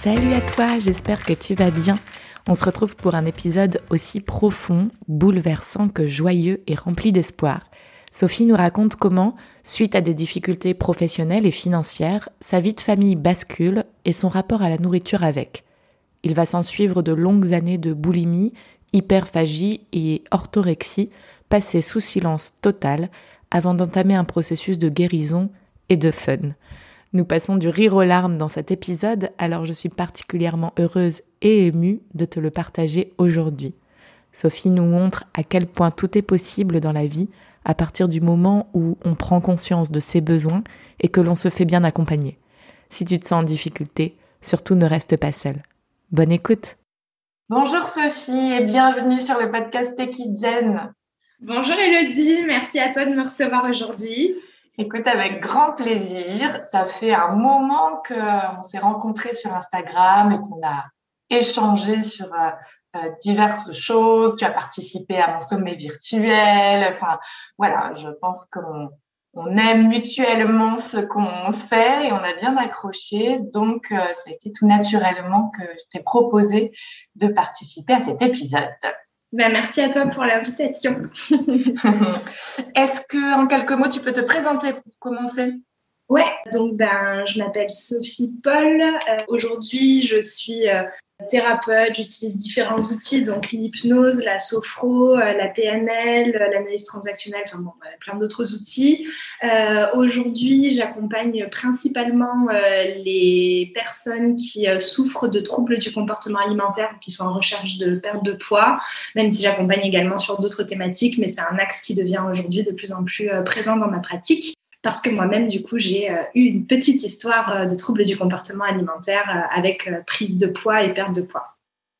Salut à toi, j'espère que tu vas bien. On se retrouve pour un épisode aussi profond, bouleversant que joyeux et rempli d'espoir. Sophie nous raconte comment, suite à des difficultés professionnelles et financières, sa vie de famille bascule et son rapport à la nourriture avec. Il va s'en suivre de longues années de boulimie, hyperphagie et orthorexie, passées sous silence total avant d'entamer un processus de guérison et de fun. Nous passons du rire aux larmes dans cet épisode, alors je suis particulièrement heureuse et émue de te le partager aujourd'hui. Sophie nous montre à quel point tout est possible dans la vie à partir du moment où on prend conscience de ses besoins et que l'on se fait bien accompagner. Si tu te sens en difficulté, surtout ne reste pas seule. Bonne écoute. Bonjour Sophie et bienvenue sur le podcast Techizen. Bonjour Elodie, merci à toi de me recevoir aujourd'hui. Écoute, avec grand plaisir. Ça fait un moment qu'on s'est rencontrés sur Instagram et qu'on a échangé sur euh, euh, diverses choses. Tu as participé à mon sommet virtuel. Enfin, voilà, je pense qu'on on aime mutuellement ce qu'on fait et on a bien accroché. Donc, euh, ça a été tout naturellement que je t'ai proposé de participer à cet épisode. Ben, merci à toi pour l'invitation. Est-ce que, en quelques mots, tu peux te présenter pour commencer? Ouais, donc ben, je m'appelle Sophie Paul. Euh, aujourd'hui, je suis euh, thérapeute, j'utilise différents outils, donc l'hypnose, la sophro, euh, la PNL, l'analyse transactionnelle, enfin bon, plein d'autres outils. Euh, Aujourd'hui, j'accompagne principalement euh, les personnes qui euh, souffrent de troubles du comportement alimentaire qui sont en recherche de perte de poids, même si j'accompagne également sur d'autres thématiques, mais c'est un axe qui devient aujourd'hui de plus en plus présent dans ma pratique parce que moi-même, du coup, j'ai euh, eu une petite histoire euh, de troubles du comportement alimentaire euh, avec prise de poids et perte de poids.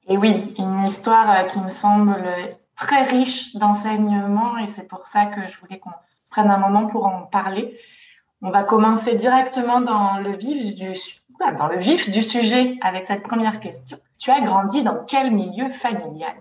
Et oui, une histoire qui me semble très riche d'enseignements et c'est pour ça que je voulais qu'on prenne un moment pour en parler. On va commencer directement dans le vif du, dans le vif du sujet avec cette première question. Tu as grandi dans quel milieu familial?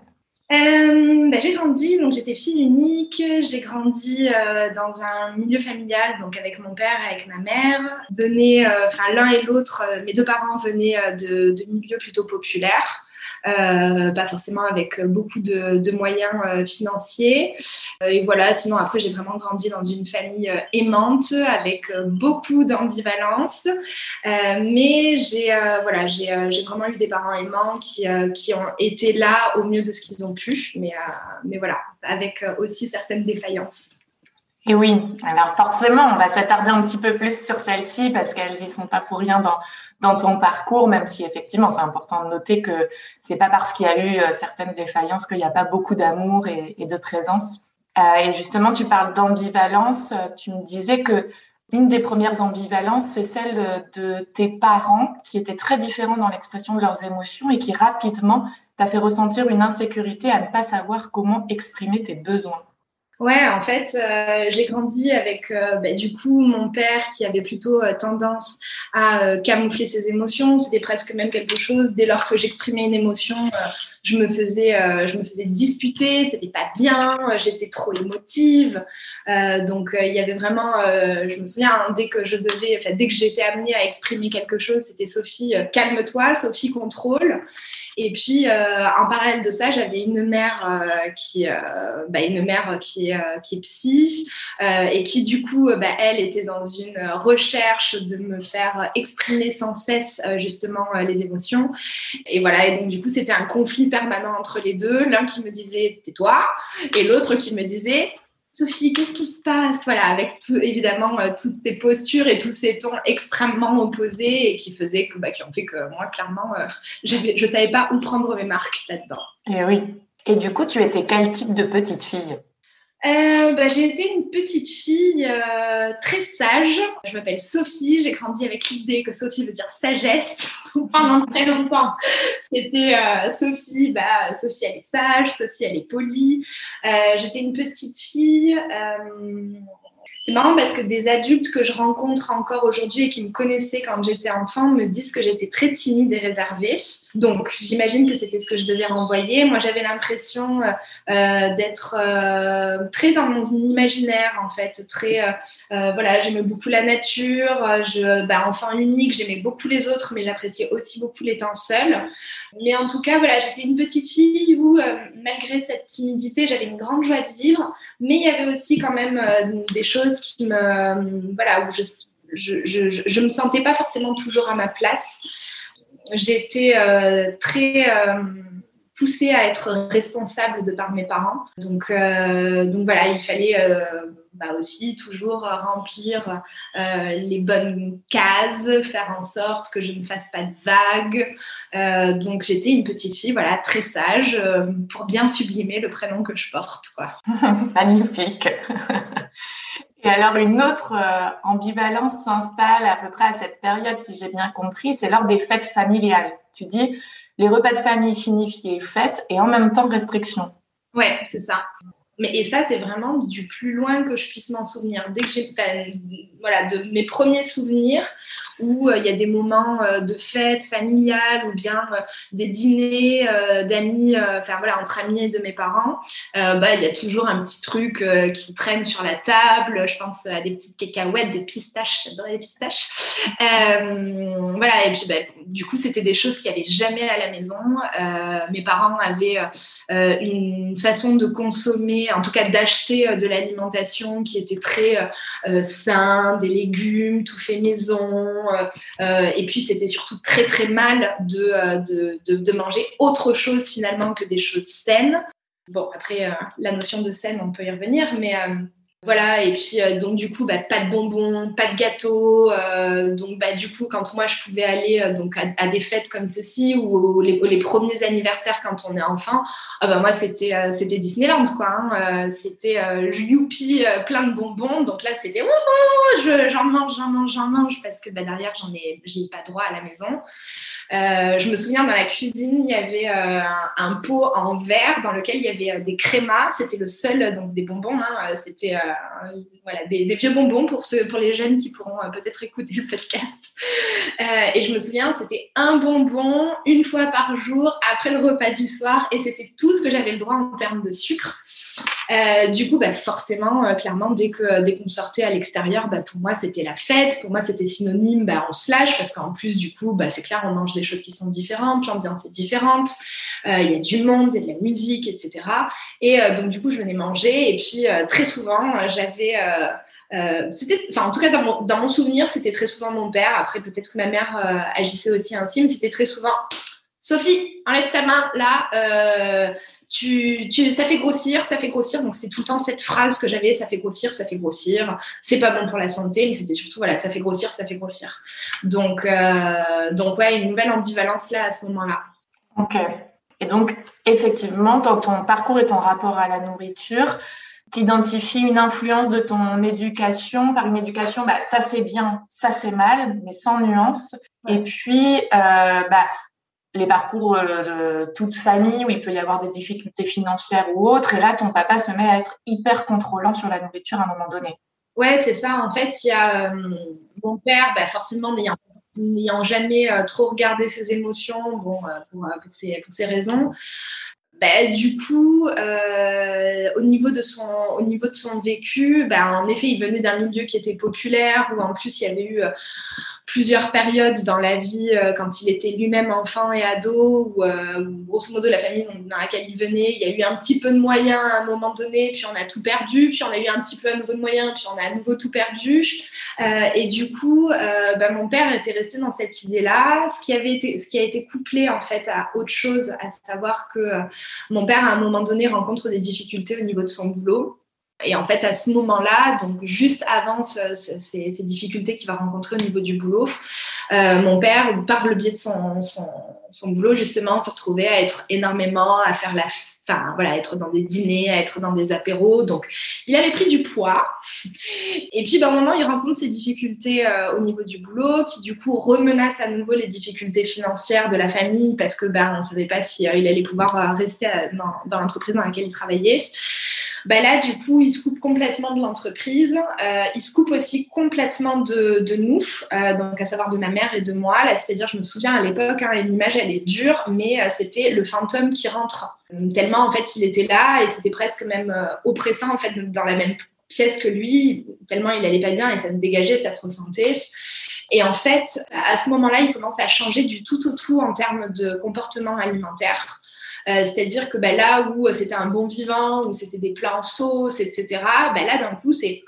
Euh, ben, j'ai grandi, donc j'étais fille unique. J'ai grandi euh, dans un milieu familial, donc avec mon père et avec ma mère. Venaient, euh, enfin l'un et l'autre, euh, mes deux parents venaient de, de milieux plutôt populaires. Euh, pas forcément avec beaucoup de, moyens euh, financiers. Euh, et voilà, sinon après j'ai vraiment grandi dans une famille aimante avec beaucoup d'ambivalence. mais j'ai voilà, j'ai vraiment eu des parents aimants qui, qui ont été là au mieux de ce qu'ils ont pu, mais, mais voilà, avec aussi certaines défaillances. Et oui, alors forcément, on va s'attarder un petit peu plus sur celles-ci parce qu'elles y sont pas pour rien dans, ton parcours, même si effectivement c'est important de noter que c'est pas parce qu'il y a eu euh, certaines défaillances qu'il n'y a pas beaucoup d'amour et, et, de présence. Euh, et justement, tu parles d'ambivalence. Tu me disais que une des premières ambivalences, c'est celle de tes parents qui étaient très différents dans l'expression de leurs émotions et qui rapidement t'a fait ressentir une insécurité à ne pas savoir comment exprimer tes besoins. Ouais, en fait, euh, j'ai grandi avec euh, bah, du coup mon père qui avait plutôt euh, tendance à euh, camoufler ses émotions. C'était presque même quelque chose. Dès lors que j'exprimais une émotion, euh, je me faisais, je me faisais disputer. C'était pas bien. J'étais trop émotive. donc il y avait vraiment, je me souviens, hein, dès que je devais, dès que j'étais amenée à exprimer quelque chose, c'était Sophie, calme-toi, Sophie contrôle. Et puis, euh, en parallèle de ça, j'avais une mère euh, qui, euh, bah, une mère qui, est psy et qui, du coup, bah, elle était dans une recherche de me faire exprimer sans cesse justement les émotions. Et voilà, et donc, du coup, c'était un conflit permanent entre les deux. L'un qui me disait tais-toi et l'autre qui me disait Sophie, qu'est-ce qui se passe? Voilà, avec évidemment euh, toutes ces postures et tous ces tons extrêmement opposés et qui faisaient que, bah, qui ont fait que moi, clairement, euh, je ne savais pas où prendre mes marques là-dedans. Et eh oui. Et du coup, tu étais quel type de petite fille? Euh, bah, j'ai été une petite fille euh, très sage. Je m'appelle Sophie. J'ai grandi avec l'idée que Sophie veut dire sagesse. Pendant très longtemps, c'était euh, Sophie. Bah, Sophie, elle est sage. Sophie, elle est polie. Euh, j'étais une petite fille. C'est marrant parce que des adultes que je rencontre encore aujourd'hui et qui me connaissaient quand j'étais enfant me disent que j'étais très timide et réservée. Donc, j'imagine que c'était ce que je devais renvoyer. Moi, j'avais l'impression euh, euh, d'être euh, très dans mon imaginaire, en fait. Très, voilà, j'aimais beaucoup la nature. Je, bah, enfant unique, j'aimais beaucoup les autres, mais j'appréciais aussi beaucoup les temps seuls. Mais en tout cas, voilà, j'étais une petite fille où, malgré cette timidité, j'avais une grande joie de vivre. Mais il y avait aussi quand même des choses qui me, voilà, où je, je, je, je, me sentais pas forcément toujours à ma place. J'étais euh, très euh, poussée à être responsable de par mes parents. Donc, euh, donc voilà, il fallait bah aussi toujours remplir les bonnes cases, faire en sorte que je ne fasse pas de vagues. donc j'étais une petite fille, voilà, très sage pour bien sublimer le prénom que je porte. Quoi. Magnifique. Et alors, une autre euh, ambivalence s'installe à peu près à cette période, si j'ai bien compris, c'est lors des fêtes familiales. Tu dis, les repas de famille signifiaient fête et en même temps restriction. Ouais, c'est ça. Mais, et ça, c'est vraiment du plus loin que je puisse m'en souvenir. Dès que j'ai, voilà, de mes premiers souvenirs où euh, il y a des moments euh, de fête familiale ou bien euh, des dîners d'amis, enfin voilà, entre amis et de mes parents, bah il y a toujours un petit truc qui traîne sur la table. Je pense à des petites cacahuètes, des pistaches, j'adorais les pistaches. voilà, et puis bah, du coup, c'était des choses qu'il n'y avait jamais à la maison. mes parents avaient une façon de consommer, en tout cas d'acheter de l'alimentation qui était très sain, des légumes, tout fait maison. Euh, et puis, c'était surtout très, très mal euh, de, de, manger autre chose finalement que des choses saines. Bon, après, euh, la notion de saine, on peut y revenir, mais voilà, et puis euh, donc du coup, bah, pas de bonbons, pas de gâteaux. Euh, donc bah, du coup, quand moi je pouvais aller euh, donc à, des fêtes comme ceci ou les, premiers anniversaires quand on est enfant, ah bah, moi c'était c'était Disneyland quoi. Hein. c'était youpi, plein de bonbons. Donc là c'était j'en mange, j'en mange, j'en mange parce que bah, derrière j'en ai j'ai pas droit à la maison. je me souviens dans la cuisine il y avait un, pot en verre dans lequel il y avait des crémas. C'était le seul donc des bonbons. Hein. c'était voilà, des, vieux bonbons pour, pour les jeunes qui pourront euh, peut-être écouter le podcast. Euh, et je me souviens, c'était un bonbon une fois par jour après le repas du soir et c'était tout ce que j'avais le droit en termes de sucre. Du coup, bah, forcément, clairement, dès que dès qu'on sortait à l'extérieur, bah, pour moi, c'était la fête. Pour moi, c'était synonyme bah, en slash parce qu'en plus, du coup, bah, c'est clair, on mange des choses qui sont différentes, l'ambiance est différente. Euh, il y a du monde, il y a de la musique, etc. Et euh, donc, du coup, je venais manger. Et puis, euh, très souvent, j'avais... c'était, enfin, en tout cas, dans mon, dans mon souvenir, c'était très souvent mon père. Après, peut-être que ma mère agissait aussi ainsi, mais c'était très souvent Sophie, enlève ta main là. tu, tu, ça fait grossir, ça fait grossir. Donc, c'est tout le temps cette phrase que j'avais ça fait grossir, ça fait grossir. C'est pas bon pour la santé, mais c'était surtout, voilà, ça fait grossir, ça fait grossir. Donc, donc ouais, une nouvelle ambivalence là à ce moment-là. Ok. Et donc, effectivement, dans ton parcours et ton rapport à la nourriture, tu identifies une influence de ton éducation. Par une éducation, bah, ça c'est bien, ça c'est mal, mais sans nuance. Et puis, euh, bah, les parcours euh, de toute famille où il peut y avoir des difficultés financières ou autres. Et là, ton papa se met à être hyper contrôlant sur la nourriture à un moment donné. Ouais, c'est ça. En fait, il y a euh, mon père, bah, forcément, n'ayant jamais euh, trop regardé ses émotions, bon, pour, ces, raisons. Ben, du coup, au, niveau de son, au niveau de son vécu, ben, en effet, il venait d'un milieu qui était populaire, où en plus il y avait eu plusieurs périodes dans la vie euh, quand il était lui-même enfant et ado, ou euh, grosso modo la famille dans laquelle il venait, il y a eu un petit peu de moyens à un moment donné, puis on a tout perdu, puis on a eu un petit peu à nouveau de moyens, puis on a à nouveau tout perdu. Euh, et du coup, bah, mon père était resté dans cette idée-là, ce qui avait été, ce qui a été couplé en fait à autre chose, à savoir que mon père à un moment donné rencontre des difficultés au niveau de son boulot. Et en fait, à ce moment-là, donc juste avant ces, difficultés qu'il va rencontrer au niveau du boulot, euh, mon père, par le biais de son, boulot, justement, se retrouvait à être énormément, à faire la enfin voilà, être dans des dîners, à être dans des apéros. Donc, il avait pris du poids. Et puis, ben, un moment, il rencontre ces difficultés euh, au niveau du boulot, qui du coup remenacent à nouveau les difficultés financières de la famille parce que ben, on ne savait pas si euh, allait pouvoir rester dans l'entreprise dans laquelle il travaillait. Bah là, du coup, il se coupe complètement de l'entreprise. Euh, il se coupe aussi complètement de, de nous, euh, donc à savoir de ma mère et de moi. Là, c'est-à-dire, je me souviens à l'époque, hein, l'image, elle est dure, mais euh, c'était le fantôme qui rentre. Tellement, en fait, il était là et c'était presque même oppressant, en fait, dans la même pièce que lui, tellement il allait pas bien et ça se dégageait, ça se ressentait. Et en fait, à ce moment-là, il commence à changer du tout au tout en termes de comportement alimentaire. Euh, c'est-à-dire que bah, là où c'était un bon vivant, où c'était des plats en sauce, etc., bah, là d'un coup c'est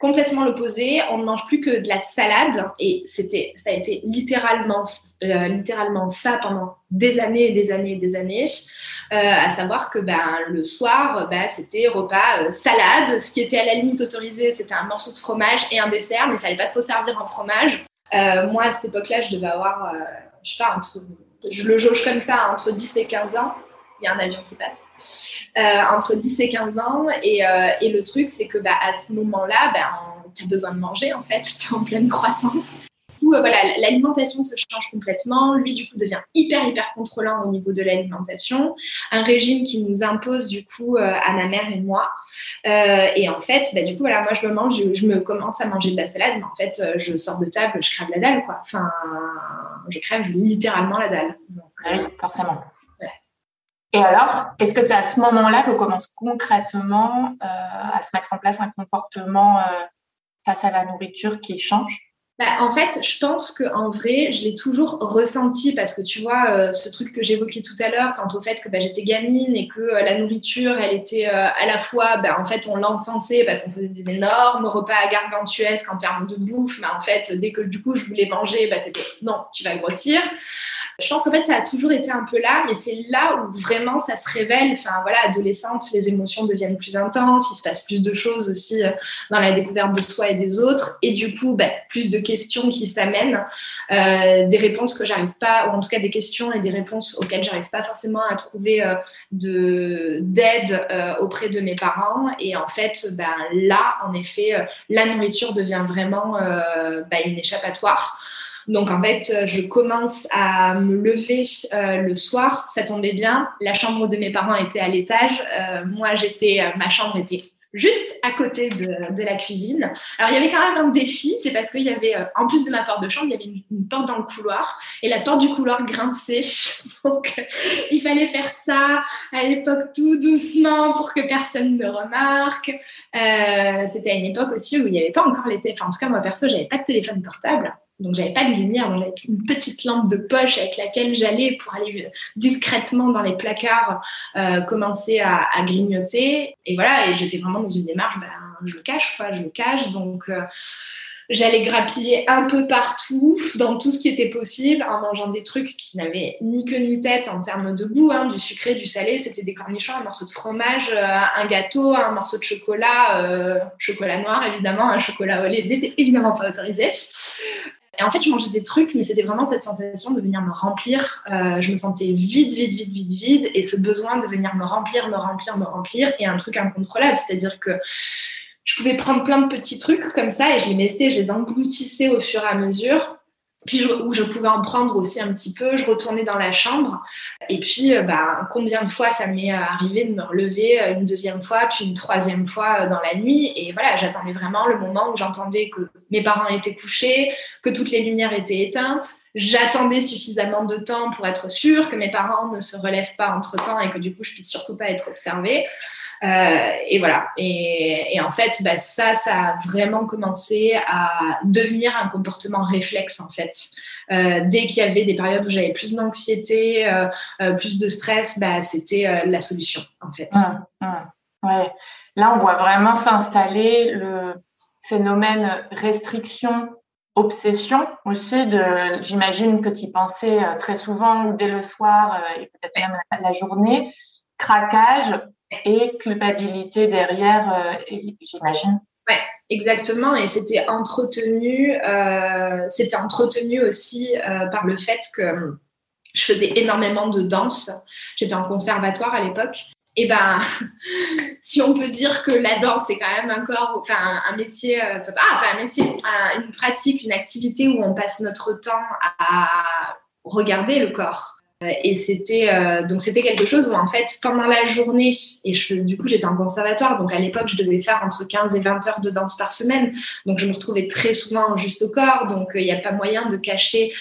complètement l'opposé. On ne mange plus que de la salade et c'était, ça a été littéralement, euh, ça pendant des années et des années et des années. Euh, à savoir que ben, le soir, c'était repas salade. Ce qui était à la limite autorisé, c'était un morceau de fromage et un dessert, mais il fallait pas se servir en fromage. moi, à cette époque-là, je devais avoir, je sais pas, entre je le jauge comme ça, entre 10 et 15 ans. Il y a un avion qui passe. Euh, entre 10 et 15 ans. Et, euh, et le truc, c'est que bah, à ce moment-là, bah, tu as besoin de manger, en fait. Tu es en pleine croissance. Euh, voilà, l'alimentation se change complètement. Lui, du coup, devient hyper, hyper contrôlant au niveau de l'alimentation. Un régime qui nous impose, du coup, euh, à ma mère et moi. Euh, et en fait, bah, du coup, voilà, moi, je me mange, je, me commence à manger de la salade, mais en fait, je sors de table, je crève la dalle, quoi. Enfin, je crève littéralement la dalle. Ah oui, forcément. Et alors, est-ce que c'est à ce moment-là qu'on commence concrètement à se mettre en place un comportement face à la nourriture qui change? Bah, en fait, je pense qu'en vrai, je l'ai toujours ressenti parce que tu vois, euh, ce truc que j'évoquais tout à l'heure, quant au fait que bah, j'étais gamine et que euh, la nourriture, elle était euh, à la fois, bah, en fait, on l'encensait parce qu'on faisait des énormes repas gargantuesques en termes de bouffe, mais en fait, dès que du coup je voulais manger, c'était non, tu vas grossir. Je pense qu'en fait, ça a toujours été un peu là, mais c'est là où vraiment ça se révèle. Enfin, voilà, adolescente, les émotions deviennent plus intenses, il se passe plus de choses aussi euh, dans la découverte de soi et des autres, et du coup, ben, plus de questions qui s'amènent, euh, des réponses que j'arrive pas, ou en tout cas des questions et des réponses auxquelles j'arrive pas forcément à trouver euh, de d'aide auprès de mes parents. Et en fait, ben, là, en effet, la nourriture devient vraiment ben, une échappatoire. Donc en fait, euh, je commence à me lever euh, le soir, ça tombait bien. La chambre de mes parents était à l'étage. Euh, moi, j'étais, ma chambre était juste à côté de, la cuisine. Alors, il y avait quand même un défi, c'est parce qu'il y avait, en plus de ma porte de chambre, il y avait une, porte dans le couloir, et la porte du couloir grinçait. Donc, il fallait faire ça à l'époque tout doucement pour que personne ne remarque. C'était à une époque aussi où il n'y avait pas encore les téléphones. En tout cas, moi, perso, j'avais pas de téléphone portable. Donc, j'avais pas de lumière, j'avais une petite lampe de poche avec laquelle j'allais pour aller discrètement dans les placards euh, commencer à, grignoter. Et voilà, et j'étais vraiment dans une démarche, ben, je le cache, quoi, je le cache. Donc, euh, j'allais grappiller un peu partout, dans tout ce qui était possible, en mangeant des trucs qui n'avaient ni queue ni tête en termes de goût, hein, du sucré, du salé. C'était des cornichons, un morceau de fromage, euh, un gâteau, un morceau de chocolat, chocolat noir évidemment, un chocolat au lait n'était évidemment pas autorisé. Et en fait, je mangeais des trucs, mais c'était vraiment cette sensation de venir me remplir. Euh, je me sentais vide, vide, vide, vide, vide. Et ce besoin de venir me remplir, me remplir, me remplir. Et un truc incontrôlable. C'est-à-dire que je pouvais prendre plein de petits trucs comme ça et je les mettais, je les engloutissais au fur et à mesure puis où je pouvais en prendre aussi un petit peu, je retournais dans la chambre. Et puis, euh, bah, combien de fois ça m'est arrivé de me relever euh, une deuxième fois, puis une troisième fois euh, dans la nuit. Et voilà, j'attendais vraiment le moment où j'entendais que mes parents étaient couchés, que toutes les lumières étaient éteintes. J'attendais suffisamment de temps pour être sûre que mes parents ne se relèvent pas entre temps et que du coup, je puisse surtout pas être observée. Euh, et voilà. Et, en fait, bah, ça, ça a vraiment commencé à devenir un comportement réflexe, en fait. Euh, dès qu'il y avait des périodes où j'avais plus d'anxiété, euh, plus de stress, bah, c'était la solution, en fait. Hum, hum. Ouais. Là, on voit vraiment s'installer le phénomène restriction obsession aussi de j'imagine que tu y pensais très souvent ou dès le soir et peut-être même la journée craquage et culpabilité derrière, euh, j'imagine. Ouais, exactement. Et c'était entretenu, euh, entretenu aussi euh, par le fait que je faisais énormément de danse. J'étais en conservatoire à l'époque. Et ben, si on peut dire que la danse est quand même encore, enfin, un métier, ah, pas un métier, une pratique, une activité où on passe notre temps à regarder le corps Et c'était donc c'était quelque chose où en fait pendant la journée et je, du coup j'étais en conservatoire donc à l'époque je devais faire entre 15 et 20 heures de danse par semaine. Donc je me retrouvais très souvent juste au corps donc il n'y a pas moyen de cacher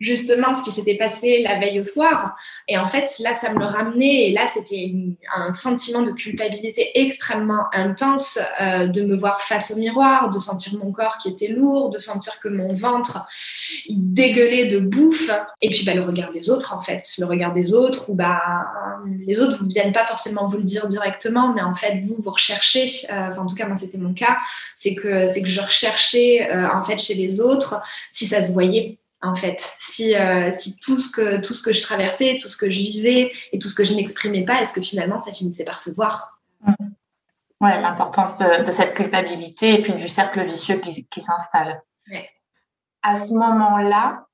justement ce qui s'était passé la veille au soir. Et en fait, là, ça me le ramenait. Et là, c'était un sentiment de culpabilité extrêmement intense euh, de me voir face au miroir, de sentir mon corps qui était lourd, de sentir que mon ventre il dégueulait de bouffe. Et puis, bah, le regard des autres, en fait. Le regard des autres, où bah, les autres ne viennent pas forcément vous le dire directement, mais en fait, vous, vous recherchez. Euh, en tout cas, moi, c'était mon cas. C'est que, c'est que je recherchais, euh, en fait, chez les autres, si ça se voyait en fait. Si, euh, si tout, ce que, tout ce que je traversais, tout ce que je vivais et tout ce que je n'exprimais pas, est-ce que finalement ça finissait par se voir? Mmh. Oui, l'importance de, cette culpabilité et puis du cercle vicieux qui, qui s'installe. À ce moment-là,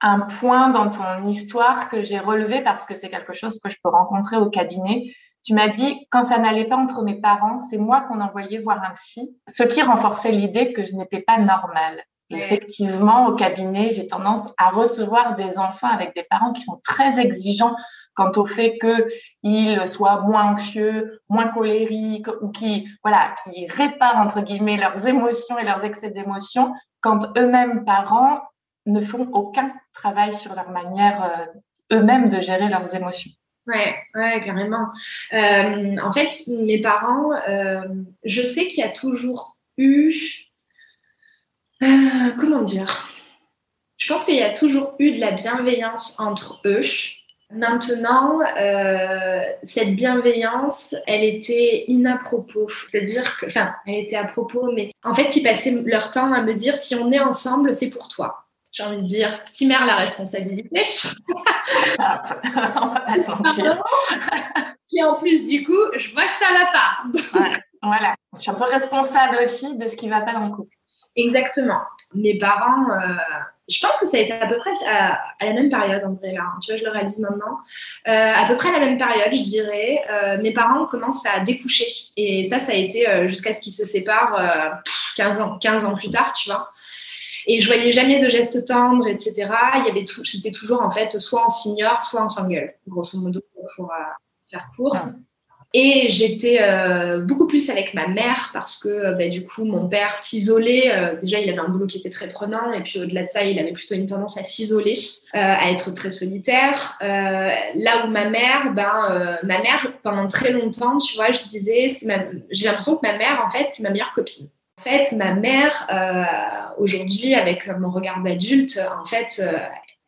un point dans ton histoire que j'ai relevé parce que c'est quelque chose que je peux rencontrer au cabinet, tu m'as dit, quand ça n'allait pas entre mes parents, c'est moi qu'on envoyait voir un psy, ce qui renforçait l'idée que je n'étais pas normale. Effectivement, au cabinet, j'ai tendance à recevoir des enfants avec des parents qui sont très exigeants quant au fait qu'ils soient moins anxieux, moins colériques ou qui, voilà, qui réparent entre guillemets leurs émotions et leurs excès d'émotions quand eux-mêmes parents ne font aucun travail sur leur manière euh, eux-mêmes de gérer leurs émotions. Ouais, ouais, carrément. Euh, en fait, mes parents, euh, je sais qu'il y a toujours eu euh, comment dire? Je pense qu'il y a toujours eu de la bienveillance entre eux. Maintenant, euh, cette bienveillance, elle était inapropos. C'est-à-dire que, enfin, elle était à propos, mais en fait, ils passaient leur temps à me dire si on est ensemble, c'est pour toi. J'ai envie de dire, si mère la responsabilité. On va pas se mentir. Et en plus, du coup, je vois que ça va pas. voilà. Je suis un peu responsable aussi de ce qui va pas dans le couple. Exactement. Mes parents, euh, je pense que ça a été à peu près à, la même période en vrai là. Hein. tu vois, je le réalise maintenant. Euh, à peu près à la même période, je dirais. Euh, mes parents commencent à découcher et ça, ça a été jusqu'à ce qu'ils se séparent 15 ans, 15 ans plus tard, tu vois. Et je voyais jamais de gestes tendres, etc. Il y avait tout, c'était toujours en fait soit en senior, soit en single, grosso modo pour faire court. Et j'étais euh, beaucoup plus avec ma mère parce que euh, bah, du coup mon père s'isolait. Euh, déjà il avait un boulot qui était très prenant et puis au-delà de ça il avait plutôt une tendance à s'isoler, à être très solitaire. là où ma mère, ben ma mère pendant très longtemps, tu vois, je disais, j'ai l'impression que ma mère en fait c'est ma meilleure copine. En fait, ma mère, aujourd'hui, avec mon regard d'adulte, en fait,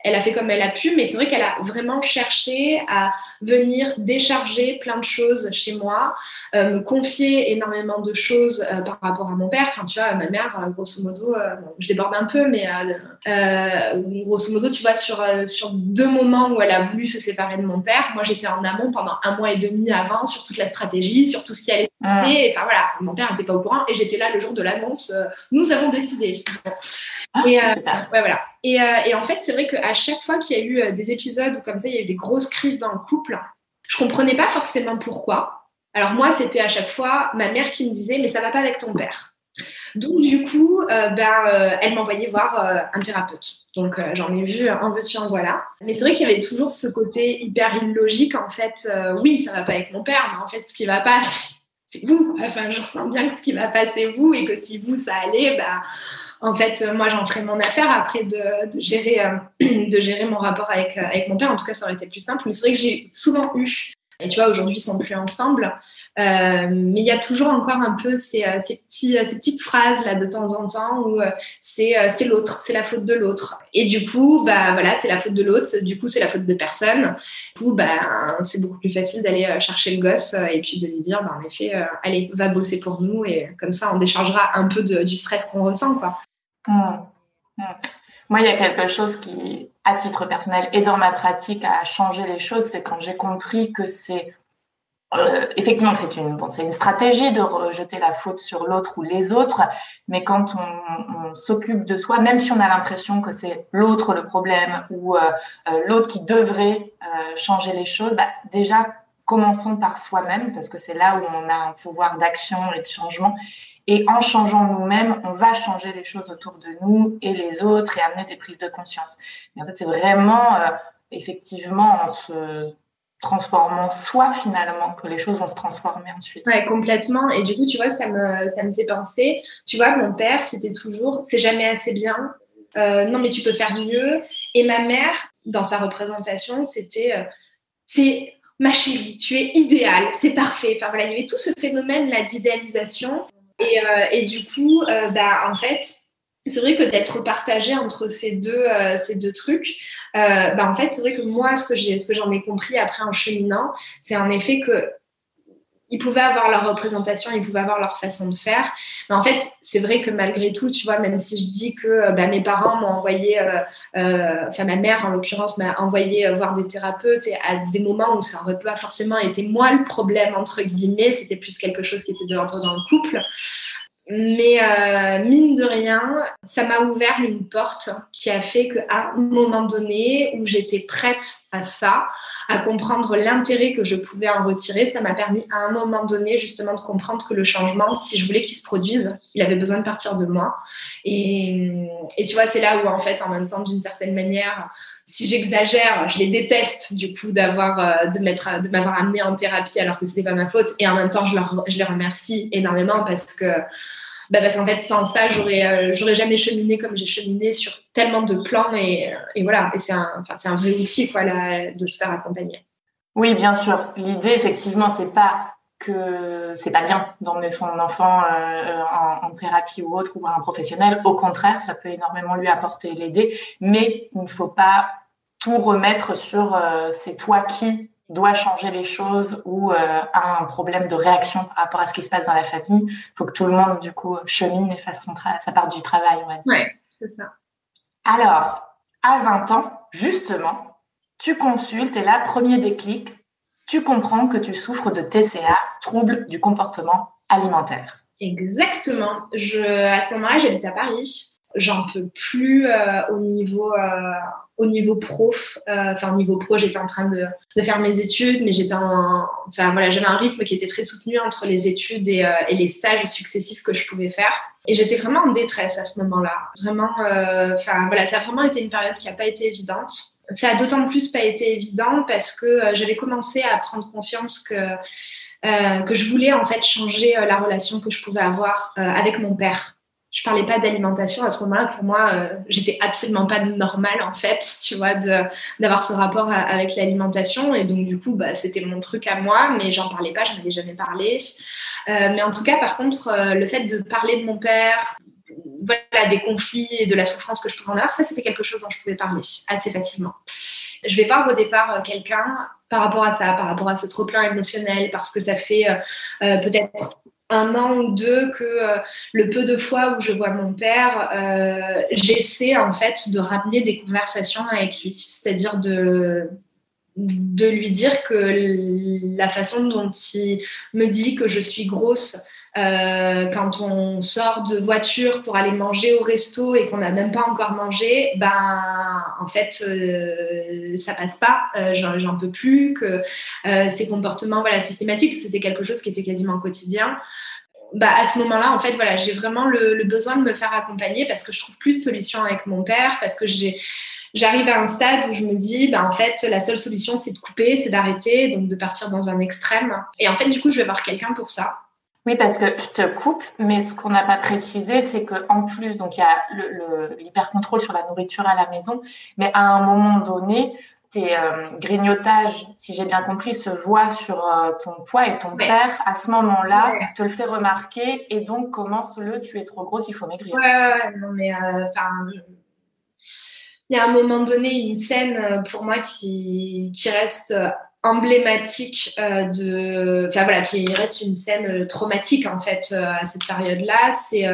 elle a fait comme elle a pu, mais c'est vrai qu'elle a vraiment cherché à venir décharger plein de choses chez moi, euh, me confier énormément de choses euh, par rapport à mon père. Enfin, tu vois, ma mère, euh, grosso modo, je déborde un peu, mais grosso modo, tu vois, sur, sur deux moments où elle a voulu se séparer de mon père, moi j'étais en amont pendant un mois et demi avant sur toute la stratégie, sur tout ce qui allait se ah. passer. Enfin voilà, mon père n'était pas au courant et j'étais là le jour de l'annonce. nous avons décidé. Ah, et, ouais, voilà. Et, et, en fait, c'est vrai qu'à chaque fois qu'il y a eu des épisodes où comme ça, il y a eu des grosses crises dans le couple, je comprenais pas forcément pourquoi. Alors moi, c'était à chaque fois ma mère qui me disait, mais ça va pas avec ton père. Donc du coup, euh, ben, euh, elle m'envoyait voir euh, un thérapeute. Donc j'en ai vu un veux en voilà. Mais c'est vrai qu'il y avait toujours ce côté hyper illogique en fait. oui, ça va pas avec mon père, mais en fait, ce qui va pas, c'est vous. Enfin, je ressens bien que ce qui va pas, c'est vous, et que si vous ça allait, ben en fait, moi, j'en ferais mon affaire après de, gérer, de gérer mon rapport avec, avec mon père. En tout cas, ça aurait été plus simple. Mais c'est vrai que j'ai souvent eu et tu vois, aujourd'hui, ils sont plus ensemble. Euh, mais il y a toujours encore un peu ces, euh, ces, euh, petites phrases là de temps en temps où c'est c'est l'autre, c'est la faute de l'autre. Et du coup, bah voilà, c'est la faute de l'autre. Du coup, c'est la faute de personne. Du coup, bah, c'est beaucoup plus facile d'aller chercher le gosse et puis de lui dire, bah, en effet, allez, va bosser pour nous et comme ça, on déchargera un peu de, du stress qu'on ressent, quoi. Mmh. Mmh. Moi, il y a quelque chose qui, à titre personnel et dans ma pratique, a changé les choses, c'est quand j'ai compris que c'est euh, effectivement c'est une stratégie de rejeter la faute sur l'autre ou les autres, mais quand on, s'occupe de soi, même si on a l'impression que c'est l'autre le problème ou euh, euh, l'autre qui devrait changer les choses, bah, déjà commençons par soi-même parce que c'est là où on a un pouvoir d'action et de changement. Et en changeant nous-mêmes, on va changer les choses autour de nous et les autres et amener des prises de conscience. Mais en fait, c'est vraiment, euh, effectivement en se transformant soi finalement que les choses vont se transformer ensuite. Ouais, complètement. Et du coup, tu vois, ça me, ça me fait penser, tu vois, mon père, c'était toujours, c'est jamais assez bien. Euh, non, mais tu peux faire mieux. Et ma mère, dans sa représentation, c'était, euh, c'est ma chérie, tu es idéale, c'est parfait. Enfin voilà, il y avait tout ce phénomène là d'idéalisation. Et, euh, et, du coup, bah, en fait, c'est vrai que d'être partagé entre ces deux, euh, trucs, euh, bah en fait, c'est vrai que moi, ce que j'en ai compris après en cheminant, c'est en effet que ils pouvaient avoir leur représentation, ils pouvaient avoir leur façon de faire. Mais en fait, c'est vrai que malgré tout, tu vois, même si je dis que euh, bah, mes parents m'ont envoyé, enfin ma mère en l'occurrence m'a envoyé voir des thérapeutes à des moments où ça n'aurait pas forcément été moi le problème, entre guillemets, c'était plus quelque chose qui était de l'ordre dans le couple. Mais euh, mine de rien, ça m'a ouvert une porte qui a fait qu'à un moment donné où j'étais prête à ça, à comprendre l'intérêt que je pouvais en retirer, ça m'a permis à un moment donné justement de comprendre que le changement, si je voulais qu'il se produise, il avait besoin de partir de moi. Et, et tu vois, c'est là où en fait, en même temps, d'une certaine manière, si j'exagère, je les déteste du coup d'avoir euh, de de m'avoir amené en thérapie alors que c'était pas ma faute et en même temps je, les remercie énormément parce que bah parce qu'en fait sans ça j'aurais euh, j'aurais jamais cheminé comme j'ai cheminé sur tellement de plans et, et voilà et c'est un un vrai outil quoi de se faire accompagner. Oui, bien sûr. L'idée effectivement c'est pas que c'est pas bien d'emmener son enfant euh, en, en, thérapie ou autre ou voir un professionnel. Au contraire, ça peut énormément lui apporter l'aider, mais il ne faut pas tout remettre sur euh, c'est toi qui dois changer les choses ou euh, a un problème de réaction par rapport à ce qui se passe dans la famille. Il faut que tout le monde, du coup, chemine et fasse son sa part du travail. Ouais, c'est ça. Alors, à 20 ans, justement, tu consultes et là, premier déclic, tu comprends que tu souffres de TCA, trouble du comportement alimentaire. Exactement. Je, à ce moment-là, j'habite à Paris. J'en peux plus euh, au niveau euh, au niveau pro. Euh, enfin, au niveau pro, j'étais en train de, de, faire mes études, mais j'étais en, enfin voilà, j'avais un rythme qui était très soutenu entre les études et, les stages successifs que je pouvais faire. Et j'étais vraiment en détresse à ce moment-là. Vraiment, enfin voilà, ça a vraiment été une période qui n'a pas été évidente. Ça a d'autant plus pas été évident parce que j'avais commencé à prendre conscience que que je voulais en fait changer la relation que je pouvais avoir avec mon père. Je parlais pas d'alimentation à ce moment-là. Pour moi, j'étais absolument pas normale en fait, tu vois, d'avoir ce rapport avec l'alimentation. Et donc du coup, bah, c'était mon truc à moi, mais j'en parlais pas, je n'avais jamais parlé. mais en tout cas, par contre, le fait de parler de mon père, voilà, des conflits et de la souffrance que je pouvais en avoir, ça c'était quelque chose dont je pouvais parler assez facilement. Je vais voir au départ quelqu'un par rapport à ça, par rapport à ce trop-plein émotionnel, parce que ça fait euh, euh, peut-être un an ou deux que euh, le peu de fois où je vois mon père, j'essaie en fait de ramener des conversations avec lui, c'est-à-dire de de lui dire que la façon dont il me dit que je suis grosse, euh, quand on sort de voiture pour aller manger au resto et qu'on n'a même pas encore mangé, ben en fait euh, ça passe pas, euh, j'en peux plus, que euh, ces comportements voilà systématiques, c'était quelque chose qui était quasiment quotidien. Bah, à ce moment-là, en fait, voilà, j'ai vraiment le, besoin de me faire accompagner parce que je trouve plus de solutions avec mon père, parce que j'arrive à un stade où je me dis, bah, en fait, la seule solution, c'est de couper, c'est d'arrêter, donc de partir dans un extrême. Et en fait, du coup, je vais voir quelqu'un pour ça. Oui, parce que je te coupe, mais ce qu'on n'a pas précisé, c'est qu'en plus, donc il y a l'hyper-contrôle sur la nourriture à la maison, mais à un moment donné, tes euh, grignotages, si j'ai bien compris, se voient sur euh, ton poids et ton père, à ce moment-là, te le fait remarquer et donc commence le tu es trop grosse, il faut maigrir. Ouais, non, mais euh, enfin. il y a un moment donné une scène pour moi qui, qui reste emblématique euh, de enfin voilà qui reste une scène euh, traumatique en fait euh, à cette période là c'est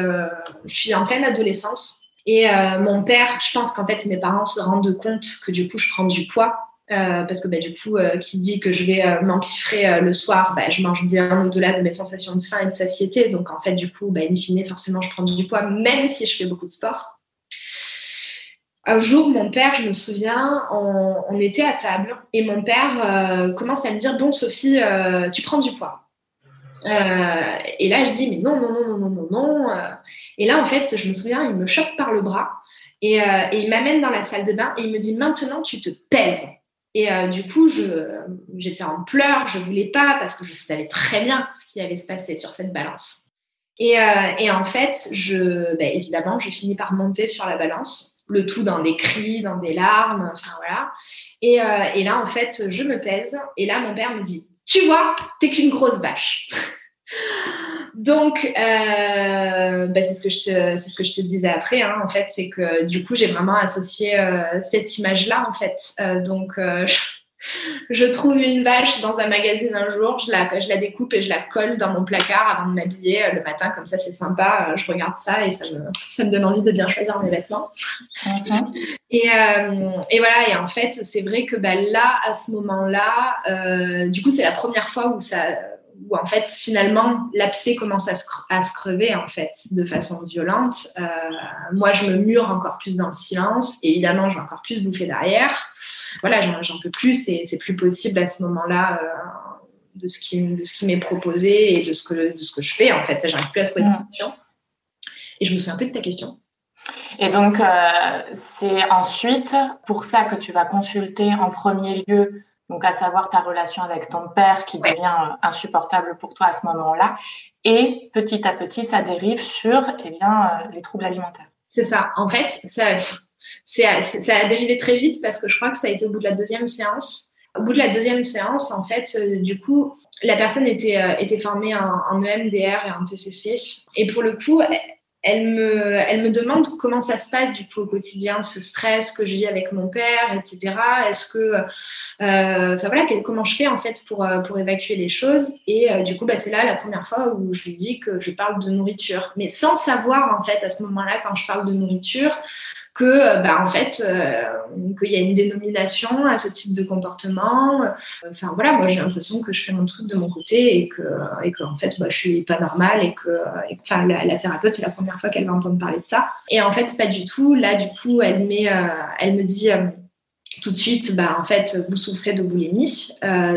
je suis en pleine adolescence et mon père je pense qu'en fait mes parents se rendent compte que du coup je prends du poids parce que bah, du coup qui dit que je vais m'empiffrer le soir bah, je mange bien au-delà de mes sensations de faim et de satiété. Donc en fait du coup bah, in fine forcément je prends du poids même si je fais beaucoup de sport un jour, mon père, je me souviens, on, était à table et mon père euh, commence à me dire Bon, Sophie, euh, tu prends du poids. Euh, et là, je dis Mais non, non, non, non, non, non, non. Et là, en fait, je me souviens, il me chope par le bras et, il m'amène dans la salle de bain et il me dit Maintenant, tu te pèses. Et du coup, j'étais en pleurs, je voulais pas parce que je savais très bien ce qui allait se passer sur cette balance. Et, en fait, ben, évidemment, j'ai fini par monter sur la balance, le tout dans des cris, dans des larmes, enfin voilà. Et, et là, en fait, je me pèse. Et là, mon père me dit Tu vois, t'es qu'une grosse vache. Donc, euh, bah, c'est ce que je te, disais après. Hein, en fait, c'est que du coup, j'ai vraiment associé euh, cette image-là. En fait, euh, donc, trouve une vache dans un magazine un jour, je la, je la découpe et je la colle dans mon placard avant de m'habiller le matin. Comme ça, c'est sympa. je regarde ça et ça me, ça me donne envie de bien choisir mes vêtements. Mm-hmm. Et, et, voilà. Et en fait, c'est vrai que bah, là, à ce moment-là, du coup, c'est la première fois où ça où en fait finalement l'abcès commence à se, à se, crever en fait de façon violente. Euh, moi je me mure encore plus dans le silence et évidemment j'ai encore plus bouffé derrière. Voilà, j'en peux plus c'est plus possible à ce moment-là euh, de ce qui, de ce qui m'est proposé et de ce, que, de ce que je fais en fait. J'arrive plus à trouver de question. Et je me souviens peu de ta question. Et donc, euh, c'est ensuite pour ça que tu vas consulter en premier lieu donc à savoir ta relation avec ton père qui devient euh, insupportable pour toi à ce moment-là. Et petit à petit, ça dérive sur eh bien, euh, les troubles alimentaires. C'est ça. En fait, ça, ça a dérivé très vite parce que je crois que ça a été au bout de la deuxième séance. Au bout de la deuxième séance, en fait, euh, du coup, la personne était, était formée en, EMDR et en TCC. Et pour le coup, elle me, demande comment ça se passe du coup au quotidien, ce stress que je vis avec mon père, etc. Est-ce que, euh, voilà, comment je fais en fait pour, euh, évacuer les choses? Et euh, du coup, bah, c'est là la première fois où je lui dis que je parle de nourriture, mais sans savoir en fait à ce moment-là quand je parle de nourriture que euh, bah, en fait euh, qu'il y a une dénomination à ce type de comportement. Enfin voilà, moi j'ai l'impression que je fais mon truc de mon côté et que et que en fait bah, je suis pas normale et que enfin la, thérapeute c'est la première fois qu'elle va entendre parler de ça. Et en fait pas du tout. Là du coup elle met euh, elle me dit tout de suite bah en fait vous souffrez de boulimie.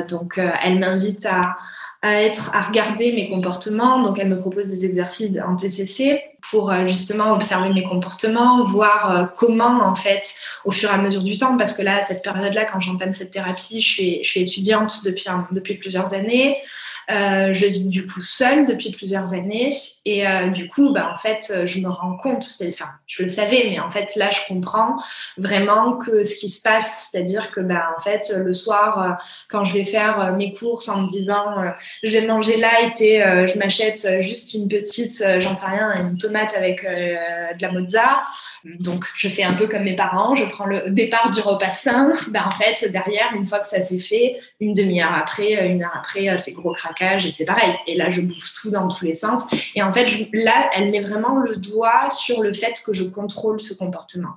donc elle m'invite à à être à regarder mes comportements. Donc, elle me propose des exercices en TCC pour euh, justement observer mes comportements, voir euh, comment, en fait, au fur et à mesure du temps, parce que là, cette période-là, quand j'entame cette thérapie, je suis, étudiante depuis, plusieurs années. Euh, je vis du coup seule depuis plusieurs années et du coup, bah, en fait, je me rends compte, enfin, je le savais, mais en fait, là, je comprends vraiment que ce qui se passe, c'est-à-dire que, bah, en fait, le soir, quand je vais faire mes courses en me disant, je vais manger light et je m'achète juste une petite, j'en sais rien, une tomate avec de la mozza, donc je fais un peu comme mes parents, je prends le départ du repas sain, bah, en fait, derrière, une fois que ça s'est fait, une demi-heure après, une heure après, c'est gros craquage et c'est pareil. Et là, je bouffe tout dans tous les sens. Et en fait, là, elle met vraiment le doigt sur le fait que je contrôle ce comportement.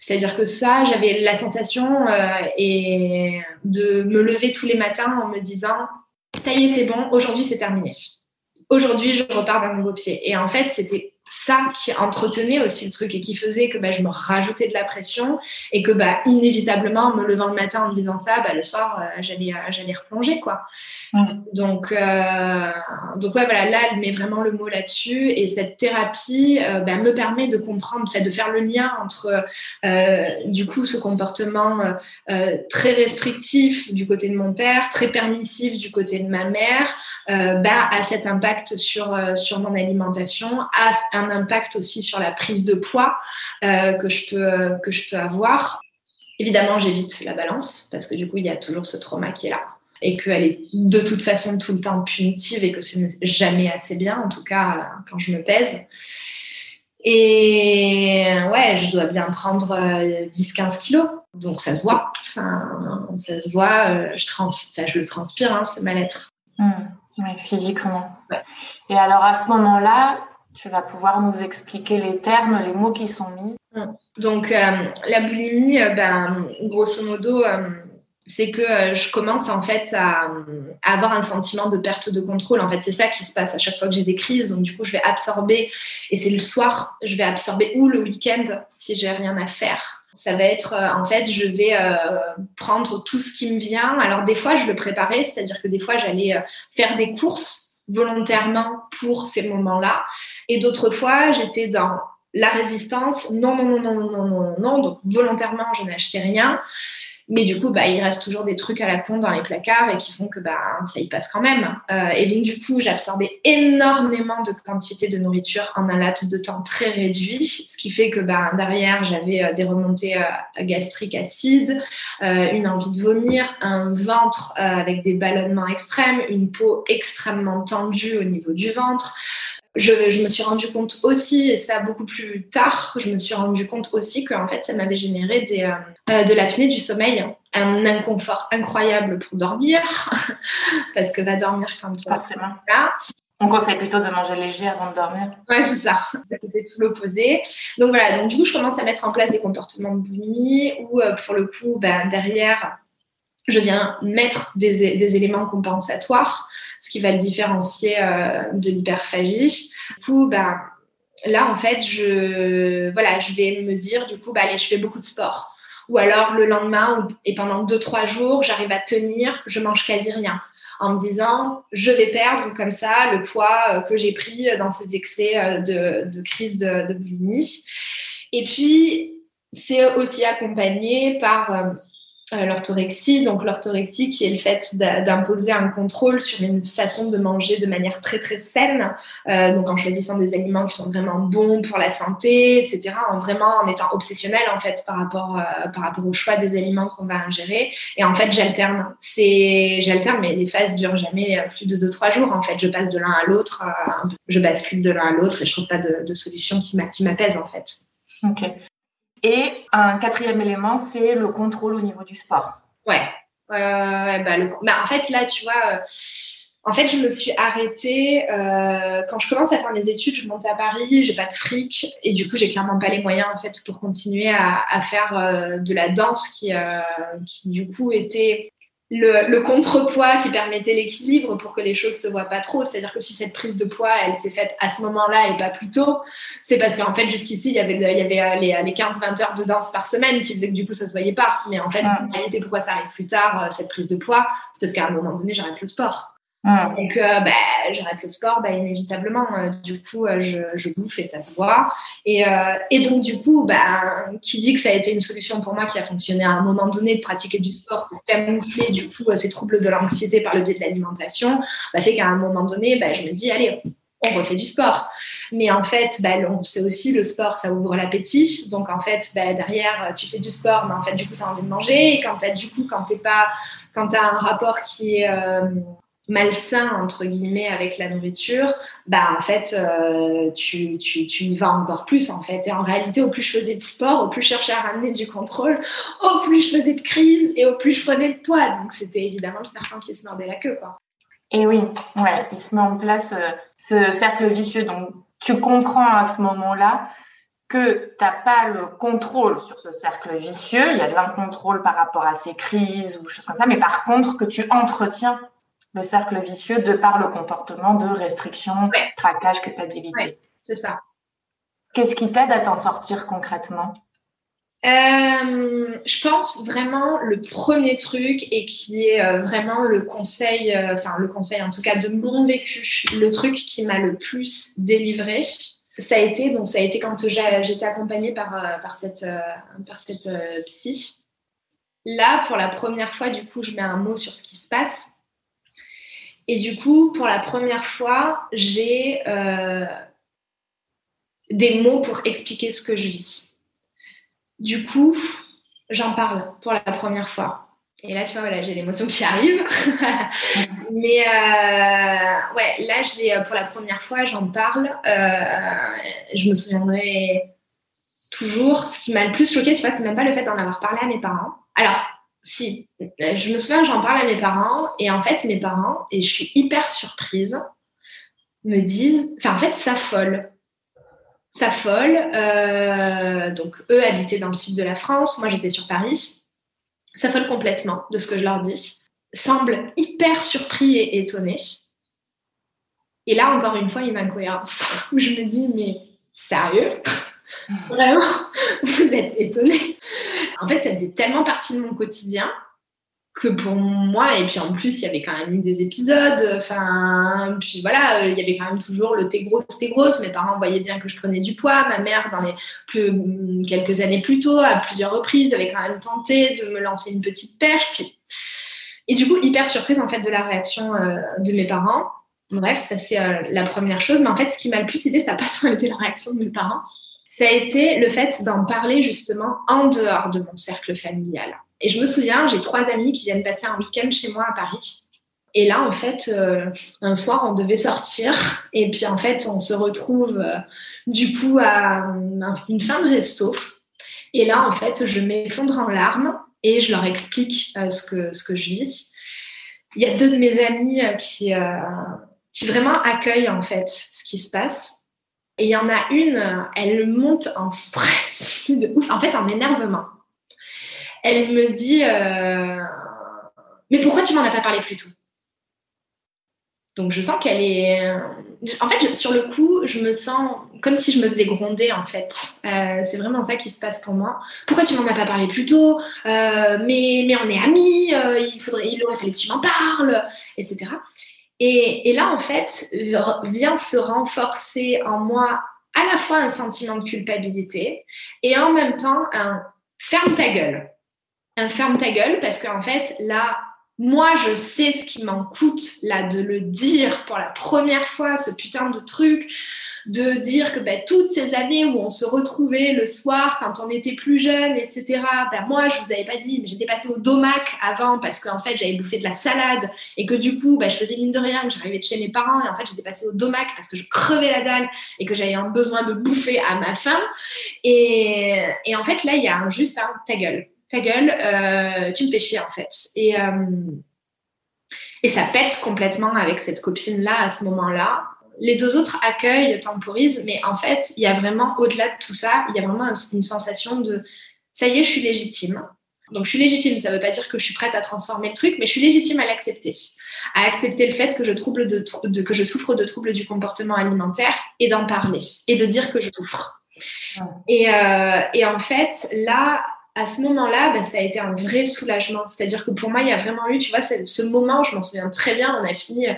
C'est-à-dire que ça, j'avais la sensation euh, et de me lever tous les matins en me disant, ça y est, c'est bon, aujourd'hui c'est terminé. Aujourd'hui, je repars d'un nouveau pied. Et en fait, c'était ça qui entretenait aussi le truc et qui faisait que bah, je me rajoutais de la pression et que bah, inévitablement, en me levant le matin en me disant ça, bah, le soir, euh, j'allais, euh, j'allais replonger. Quoi. Donc, euh, donc ouais, voilà, là, elle met vraiment le mot là-dessus et cette thérapie bah, me permet de comprendre, fait, de faire le lien entre du coup ce comportement très restrictif du côté de mon père, très permissif du côté de ma mère, bah, à cet impact sur, sur mon alimentation, à un impact aussi sur la prise de poids euh, que, je peux, que je peux avoir. Évidemment, j'évite la balance parce que du coup, il y a toujours ce trauma qui est là et qu'elle est de toute façon tout le temps punitive et que ce n'est jamais assez bien, en tout cas quand je me pèse. Et ouais, je dois bien prendre 10-15 euh, kilos, donc ça se voit. Enfin, ça se voit, euh, je, trans je le transpire, hein, ce mal-être. Mmh. physiquement. Et alors à ce moment-là, tu vas pouvoir nous expliquer les termes, les mots qui sont mis. Donc, euh, la boulimie, euh, ben, grosso modo, euh, c'est que je commence en fait à, avoir un sentiment de perte de contrôle. En fait, c'est ça qui se passe à chaque fois que j'ai des crises. Donc, du coup, je vais absorber, et c'est le soir, je vais absorber ou le week-end si j'ai rien à faire. Ça va être, en fait, je vais prendre tout ce qui me vient. Alors, des fois, je le préparais, c'est-à-dire que des fois, j'allais faire des courses volontairement pour ces moments-là. Et d'autres fois, j'étais dans la résistance. Non, non, non, non, non, non, non, non. Donc, volontairement, je n'achetais rien. Mais du coup, bah, il reste toujours des trucs à la con dans les placards et qui font que bah, ça y passe quand même. Euh, et donc, du coup, j'absorbais énormément de quantité de nourriture en un laps de temps très réduit, ce qui fait que bah, derrière, j'avais euh, des remontées euh, gastriques acides, une envie de vomir, un ventre avec des ballonnements extrêmes, une peau extrêmement tendue au niveau du ventre. Je, je, me suis rendu compte aussi, et ça beaucoup plus tard, je me suis rendu compte aussi que en fait, ça m'avait généré des, euh, de l'apnée du sommeil, un inconfort incroyable pour dormir, parce que va dormir quand. Là. On conseille plutôt de manger léger avant de dormir. Ouais, c'est ça. C'était tout l'opposé. Donc voilà, donc du coup, je commence à mettre en place des comportements de boulimie où, euh, pour le coup, ben, derrière, je viens mettre des, des, éléments compensatoires, ce qui va le différencier euh, de l'hyperphagie. Du coup, bah, là, en fait, je, voilà, je vais me dire, du coup, bah, allez, je fais beaucoup de sport. Ou alors, le lendemain, et pendant deux, trois jours, j'arrive à tenir, je mange quasi rien. En me disant, je vais perdre comme ça le poids euh, que j'ai pris dans ces excès euh, de, de crise de, de boulimie. Et puis, c'est aussi accompagné par euh, l'orthorexie. Donc l'orthorexie qui est le fait d'imposer un contrôle sur une façon de manger de manière très très saine, euh, donc en choisissant des aliments qui sont vraiment bons pour la santé, etc. En vraiment en étant obsessionnel en fait par rapport euh, par rapport au choix des aliments qu'on va ingérer. Et en fait j'alterne. C'est j'alterne, mais les phases durent jamais plus de 2-3 jours. En fait, je passe de l'un à l'autre, je bascule de l'un à l'autre et je trouve pas de, de solution qui m'apaise en fait. Ok. Et un quatrième élément, c'est le contrôle au niveau du sport. Ouais. bah, bah, en fait, là, tu vois, euh, en fait, je me suis arrêtée euh, quand je commence à faire mes études. Je monte à Paris, j'ai pas de fric et du coup, j'ai clairement pas les moyens en fait pour continuer à, faire euh, de la danse qui, qui du coup était le, contrepoids qui permettait l'équilibre pour que les choses se voient pas trop. C'est-à-dire que si cette prise de poids, elle s'est faite à ce moment-là et pas plus tôt, c'est parce qu'en fait, jusqu'ici, il y avait, il y avait euh, les, les 15-20 heures de danse par semaine qui faisaient que du coup, ça se voyait pas. Mais en fait, en réalité, pourquoi ça arrive plus tard, euh, cette prise de poids? C'est parce qu'à un moment donné, j'arrête le sport. Donc, euh, bah, j'arrête le sport, bah, inévitablement. Euh, du coup, euh, je, bouffe et ça se voit. Et, et, donc, du coup, bah, qui dit que ça a été une solution pour moi qui a fonctionné à un moment donné de pratiquer du sport pour camoufler, du coup, ces troubles de l'anxiété par le biais de l'alimentation, bah, fait qu'à un moment donné, bah, je me dis, allez, on refait du sport. Mais en fait, bah, c'est aussi le sport, ça ouvre l'appétit. Donc en fait, bah, derrière, tu fais du sport, mais en fait, du coup, tu as envie de manger. Et quand tu as du coup, quand tu pas, quand as un rapport qui est malsain entre guillemets avec la nourriture, bah en fait euh, tu, tu, tu, y vas encore plus en fait. Et en réalité, au plus je faisais de sport, au plus je cherchais à ramener du contrôle, au plus je faisais de crise et au plus je prenais de poids. Donc c'était évidemment le serpent qui se mordait la queue quoi. Et oui, ouais, il se met en place euh, ce cercle vicieux. Donc tu comprends à ce moment-là que tu n'as pas le contrôle sur ce cercle vicieux, il y a de l'incontrôle par rapport à ces crises ou choses comme ça, mais par contre que tu entretiens le cercle vicieux de par le comportement de restriction, traquage, culpabilité. c'est ça. Qu'est-ce qui t'aide à t'en sortir concrètement? Euh, je pense vraiment le premier truc et qui est euh, vraiment le conseil, euh, enfin le conseil en tout cas de mon vécu, le truc qui m'a le plus délivré, ça a été donc ça a été quand j'étais accompagnée par par cette par cette psy. Là pour la première fois du coup je mets un mot sur ce qui se passe et du coup, pour la première fois, j'ai euh, des mots pour expliquer ce que je vis. Du coup, j'en parle pour la première fois. Et là, tu vois, voilà, j'ai l'émotion qui arrive. Mais euh, ouais, là, j'ai pour la première fois, j'en parle. Euh, je me souviendrai toujours. Ce qui m'a le plus choqué, tu vois, c'est même pas le fait d'en avoir parlé à mes parents. Alors, si, euh, je me souviens, j'en parle à mes parents et en fait, mes parents, et je suis hyper surprise, me disent, enfin en fait, s'affolent. S'affolent. Euh, donc, eux habitaient dans le sud de la France, moi j'étais sur Paris. S'affolent complètement de ce que je leur dis. Semblent hyper surpris et étonnés. Et là, encore une fois, une incohérence où je me dis, mais sérieux? Vraiment, vous êtes étonnés. En fait, ça faisait tellement partie de mon quotidien que pour moi. Et puis en plus, il y avait quand même eu des épisodes. Enfin, puis voilà, il y avait quand même toujours le t'es grosse, t'es grosse. Mes parents voyaient bien que je prenais du poids. Ma mère, dans les plus, quelques années plus tôt, à plusieurs reprises, avait quand même tenté de me lancer une petite perche. Puis... Et du coup, hyper surprise en fait de la réaction euh, de mes parents. Bref, ça c'est euh, la première chose. Mais en fait, ce qui m'a le plus aidé, ça n'a pas tant été la réaction de mes parents. Ça a été le fait d'en parler justement en dehors de mon cercle familial. Et je me souviens, j'ai trois amis qui viennent passer un week-end chez moi à Paris. Et là, en fait, euh, un soir, on devait sortir. Et puis, en fait, on se retrouve euh, du coup à une fin de resto. Et là, en fait, je m'effondre en larmes et je leur explique euh, ce, que, je vis. Il y a deux de mes amis qui vraiment accueillent, en fait, ce qui se passe. Et il y en a une, elle monte en stress, en fait, en énervement elle me dit euh, Mais pourquoi tu m'en as pas parlé plus tôt? Donc je sens qu'elle est. En fait, sur le coup, je me sens comme si je me faisais gronder, en fait. Euh, c'est vraiment ça qui se passe pour moi. Pourquoi tu m'en as pas parlé plus tôt? Euh, mais, mais on est amis, il, faudrait, il aurait fallu que tu m'en parles, etc. Et, là, en fait, vient se renforcer en moi à la fois un sentiment de culpabilité et en même temps un ferme ta gueule. Un ferme ta gueule parce qu'en fait, là, moi, je sais ce qui m'en coûte là de le dire pour la première fois, ce putain de truc, de dire que ben, toutes ces années où on se retrouvait le soir quand on était plus jeune, etc. Ben, moi, je vous avais pas dit, mais j'étais passée au domac avant parce qu'en fait, j'avais bouffé de la salade et que du coup, ben, je faisais mine de rien, que j'arrivais de chez mes parents et en fait, j'étais passée au domac parce que je crevais la dalle et que j'avais un besoin de bouffer à ma faim. Et, et en fait, là, il y a juste un ta gueule ta gueule, euh, tu me fais chier en fait. Et, euh, et ça pète complètement avec cette copine-là à ce moment-là. Les deux autres accueillent, temporisent, mais en fait, il y a vraiment, au-delà de tout ça, il y a vraiment une sensation de ça y est, je suis légitime. Donc, je suis légitime, ça ne veut pas dire que je suis prête à transformer le truc, mais je suis légitime à l'accepter. À accepter le fait que je, trouble de, que je souffre de troubles du comportement alimentaire et d'en parler et de dire que je souffre. Et, euh, et, en fait, là, à ce moment-là, bah, ça a été un vrai soulagement. C'est-à-dire que pour moi, il y a vraiment eu, tu vois, ce moment, je m'en souviens très bien, on a fini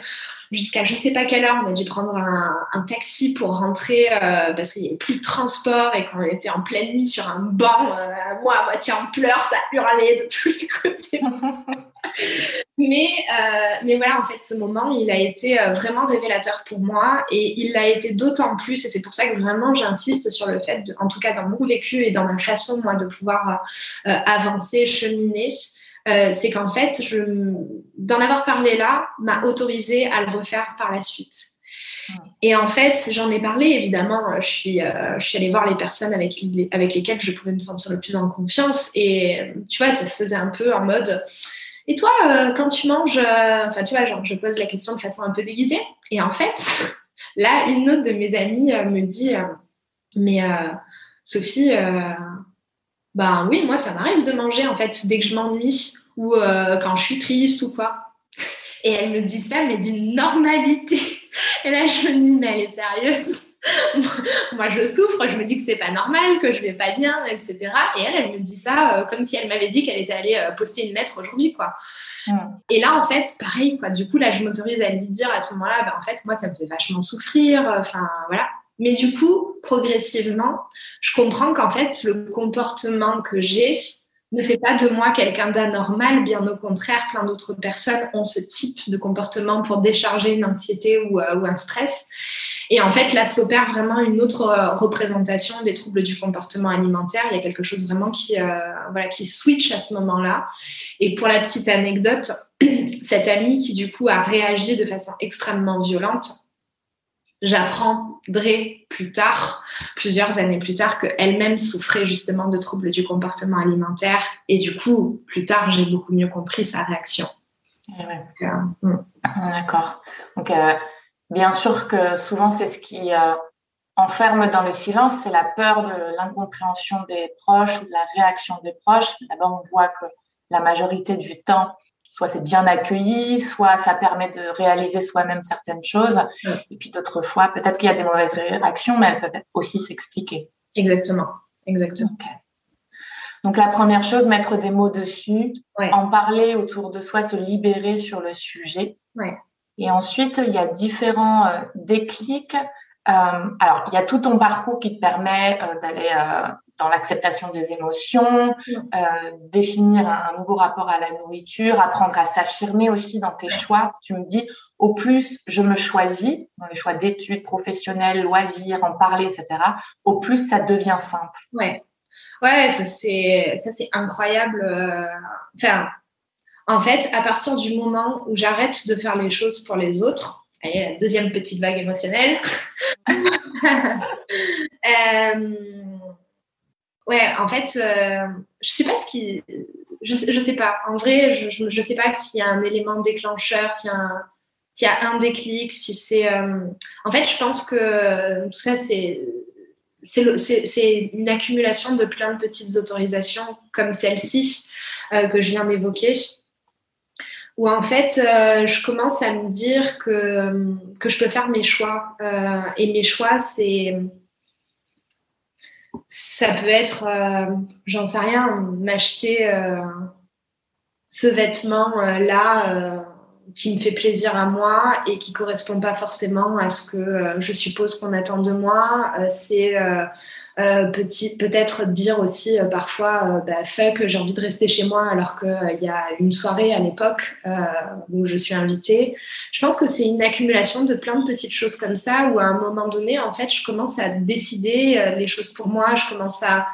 jusqu'à je sais pas quelle heure, on a dû prendre un, taxi pour rentrer euh, parce qu'il n'y avait plus de transport et qu'on était en pleine nuit sur un banc, euh, moi à moitié en pleurs, ça hurlait de tous les côtés. mais, euh, mais voilà, en fait, ce moment, il a été vraiment révélateur pour moi et il l'a été d'autant plus, et c'est pour ça que vraiment j'insiste sur le fait, en tout cas dans mon vécu et dans ma façon, moi, de pouvoir avancer, cheminer. Euh, c'est qu'en fait, je, d'en avoir parlé là m'a autorisé à le refaire par la suite. Et en fait, j'en ai parlé, évidemment, je suis, euh, je suis allée voir les personnes avec, avec lesquelles je pouvais me sentir le plus en confiance. Et tu vois, ça se faisait un peu en mode, et toi, euh, quand tu manges, enfin, tu vois, genre, je pose la question de façon un peu déguisée. Et en fait, là, une autre de mes amies me dit, mais Sophie, ben oui, moi, ça m'arrive de manger, en fait, dès que je m'ennuie ou euh, quand je suis triste ou quoi. Et elle me dit ça, mais d'une normalité. Et là, je me dis, mais elle est sérieuse. moi, je souffre, je me dis que c'est pas normal, que je vais pas bien, etc. Et elle, elle me dit ça euh, comme si elle m'avait dit qu'elle était allée euh, poster une lettre aujourd'hui, quoi. Et là, en fait, pareil, quoi. Du coup, là, je m'autorise à lui dire à ce moment-là, ben, en fait, moi, ça me fait vachement souffrir. Enfin, voilà. Mais du coup, progressivement, je comprends qu'en fait, le comportement que j'ai ne fait pas de moi quelqu'un d'anormal, bien au contraire, plein d'autres personnes ont ce type de comportement pour décharger une anxiété ou, euh, un stress. Et en fait, là s'opère vraiment une autre euh, représentation des troubles du comportement alimentaire. Il y a quelque chose vraiment qui, euh, voilà, qui switch à ce moment-là. Et pour la petite anecdote, cette amie qui du coup a réagi de façon extrêmement violente j'apprendrai plus tard, plusieurs années plus tard, qu'elle-même souffrait justement de troubles du comportement alimentaire. Et du coup, plus tard, j'ai beaucoup mieux compris sa réaction. Eh euh, hmm. D'accord. Donc, euh, bien sûr que souvent, c'est ce qui euh, enferme dans le silence, c'est la peur de l'incompréhension des proches ou de la réaction des proches. D'abord, on voit que la majorité du temps, soit c'est bien accueilli, soit ça permet de réaliser soi-même certaines choses. Et puis d'autres fois, peut-être qu'il y a des mauvaises réactions, mais elles peuvent aussi s'expliquer. Exactement, exactement. Donc la première chose, mettre des mots dessus, en parler autour de soi, se libérer sur le sujet. Et ensuite, il y a différents euh, déclics. Euh, alors, il y a tout ton parcours qui te permet euh, d'aller dans l'acceptation des émotions, définir un, nouveau rapport à la nourriture, apprendre à s'affirmer aussi dans tes choix. Tu me dis, au plus je me choisis dans les choix d'études professionnelles, loisirs, en parler, etc. Au plus ça devient simple. Ouais, ouais, ça c'est ça c'est incroyable. Enfin, en fait, à partir du moment où j'arrête de faire les choses pour les autres, allez, la deuxième petite vague émotionnelle. euh, ouais, en fait, euh, je sais pas ce qui. Je, je sais pas. En vrai, je, je, sais pas s'il y a un élément déclencheur, s'il y a un, s'il y a un déclic, si c'est. Euh, en fait, je pense que tout ça, c'est. C'est une accumulation de plein de petites autorisations comme celle-ci euh, que je viens d'évoquer où en fait, euh, je commence à me dire que, que je peux faire mes choix. Euh, et mes choix, c'est. Ça peut être, euh, j'en sais rien, m'acheter ce vêtement-là qui me fait plaisir à moi et qui correspond pas forcément à ce que je suppose qu'on attend de moi. c'est euh, peut-être dire aussi euh, parfois euh, bah, fait j'ai envie de rester chez moi alors qu'il y a une soirée à l'époque où je suis invitée. Je pense que c'est une accumulation de plein de petites choses comme ça où à un moment donné, en fait, je commence à décider les choses pour moi, je commence à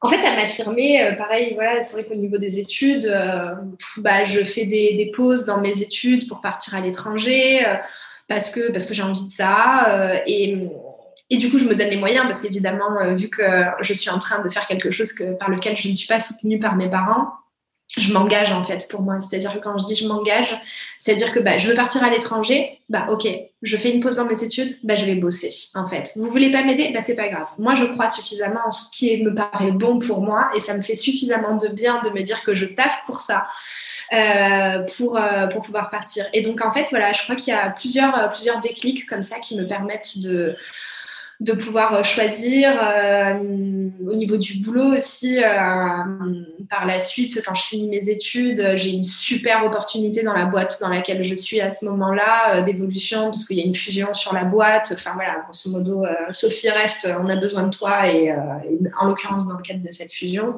en fait, à m'affirmer, pareil, voilà, c'est vrai qu'au niveau des études, bah, je fais des, des, pauses dans mes études pour partir à l'étranger parce que, parce que j'ai envie de ça. et, et du coup, je me donne les moyens parce qu'évidemment, euh, vu que je suis en train de faire quelque chose par lequel je ne suis pas soutenue par mes parents, je m'engage en fait pour moi. C'est-à-dire que quand je dis je m'engage, c'est-à-dire que bah, je veux partir à l'étranger, bah ok, je fais une pause dans mes études, bah, je vais bosser en fait. Vous voulez pas m'aider, bah c'est pas grave. Moi je crois suffisamment en ce qui me paraît bon pour moi et ça me fait suffisamment de bien de me dire que je taffe pour ça. Euh, pour, euh, pour pouvoir partir. Et donc, en fait, voilà, je crois qu'il y a plusieurs, plusieurs déclics comme ça qui me permettent de, de pouvoir euh, choisir euh, au niveau du boulot aussi. Euh, par la suite, quand je finis mes études, j'ai une super opportunité dans la boîte dans laquelle je suis à ce moment-là d'évolution parce qu'il y a une fusion sur la boîte. Enfin voilà, grosso modo, Sophie reste, on a besoin de toi et, et en l'occurrence dans le cadre de cette fusion.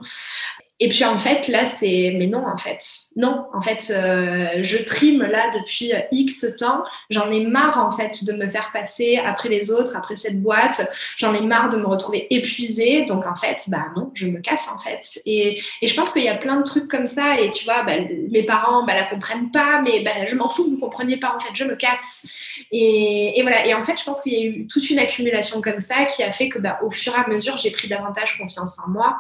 Et puis en fait, là, c'est. Mais non, en fait. Non, en fait, euh, je trime là depuis X temps. J'en ai marre, en fait, de me faire passer après les autres, après cette boîte. J'en ai marre de me retrouver épuisée. Donc en fait, bah non, je me casse, en fait. Et, et je pense qu'il y a plein de trucs comme ça. Et tu vois, bah, mes parents, bah, la comprennent pas, mais bah, je m'en fous que vous compreniez pas, en fait. Je me casse. Et, et voilà. Et en fait, je pense qu'il y a eu toute une accumulation comme ça qui a fait que, bah, au fur et à mesure, j'ai pris davantage confiance en moi.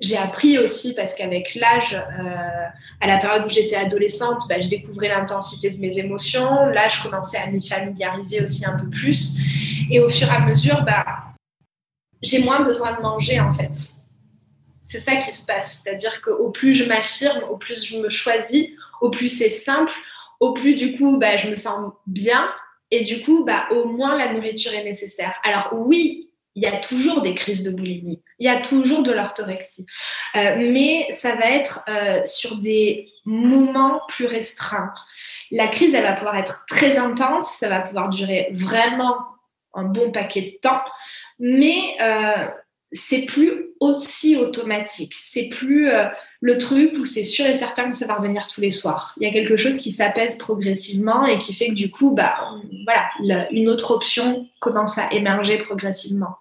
J'ai appris aussi parce qu'avec l'âge, euh, à la période où j'étais adolescente, bah, je découvrais l'intensité de mes émotions. Là, je commençais à m'y familiariser aussi un peu plus. Et au fur et à mesure, bah, j'ai moins besoin de manger en fait. C'est ça qui se passe. C'est-à-dire qu'au plus je m'affirme, au plus je me choisis, au plus c'est simple, au plus du coup bah, je me sens bien. Et du coup, au moins la nourriture est nécessaire. Alors oui, il y a toujours des crises de boulimie, il y a toujours de l'orthorexie. Euh, mais ça va être euh, sur des moments plus restreints. La crise, elle va pouvoir être très intense, ça va pouvoir durer vraiment un bon paquet de temps, mais euh, c'est plus aussi automatique. C'est plus le truc où c'est sûr et certain que ça va revenir tous les soirs. Il y a quelque chose qui s'apaise progressivement et qui fait que du coup, bah, voilà, une autre option commence à émerger progressivement.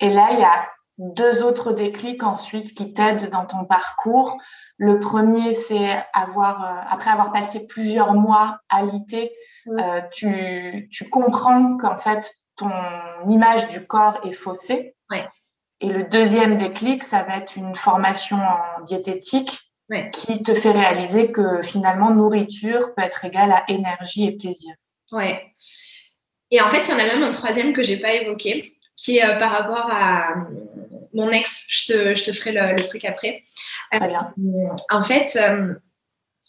Et là, il y a deux autres déclics ensuite qui t'aident dans ton parcours. Le premier, c'est avoir, euh, après avoir passé plusieurs mois à l'IT, euh, tu, tu, comprends qu'en fait, ton image du corps est faussée. Et le deuxième déclic, ça va être une formation en diététique qui te fait réaliser que finalement, nourriture peut être égale à énergie et plaisir. Ouais. Et en fait, il y en a même un troisième que j'ai pas évoqué, qui est euh, par rapport à euh, mon ex. Je te, je te ferai le, truc après. Très bien. Euh, en fait,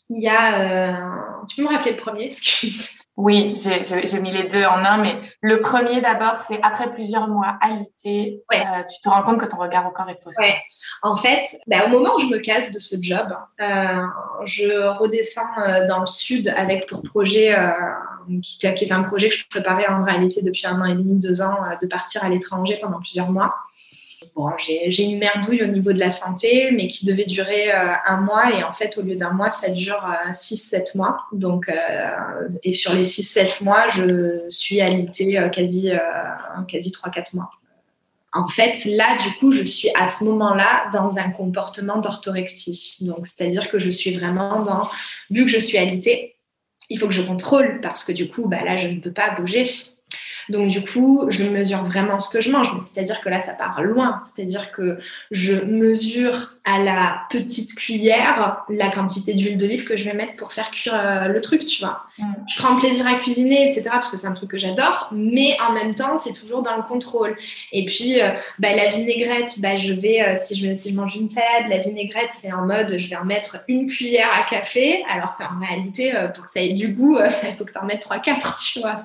il y a. tu peux me rappeler le premier Excuse. Oui, j'ai mis les deux en un, mais le premier d'abord, c'est après plusieurs mois alité, euh, tu te rends compte que ton regard au corps est faussé. Ouais. En fait, bah, au moment où je me casse de ce job, euh, je redescends euh, dans le sud avec pour projet, qui, qui, est un projet que je préparais en réalité depuis un an et demi, deux ans, de partir à l'étranger pendant plusieurs mois bon, j'ai une merdouille au niveau de la santé, mais qui devait durer euh, un mois. Et en fait, au lieu d'un mois, ça dure 6-7 euh, mois. Donc, euh, et sur les 6-7 mois, je suis alitée quasi, quasi 3-4 mois. En fait, là, du coup, je suis à ce moment-là dans un comportement d'orthorexie. Donc, c'est-à-dire que je suis vraiment dans, vu que je suis alitée, il faut que je contrôle parce que du coup, bah, là, je ne peux pas bouger. Donc du coup, je mesure vraiment ce que je mange. C'est-à-dire que là, ça part loin. C'est-à-dire que je mesure à la petite cuillère la quantité d'huile d'olive que je vais mettre pour faire cuire euh, le truc, tu vois. Mm. Je prends plaisir à cuisiner, etc. parce que c'est un truc que j'adore, mais en même temps, c'est toujours dans le contrôle. Et puis, euh, bah, la vinaigrette, bah, je vais, euh, si, je, si je mange une salade, la vinaigrette, c'est en mode, je vais en mettre une cuillère à café, alors qu'en réalité, pour que ça ait du goût, il faut que tu en mettes 3-4, tu vois.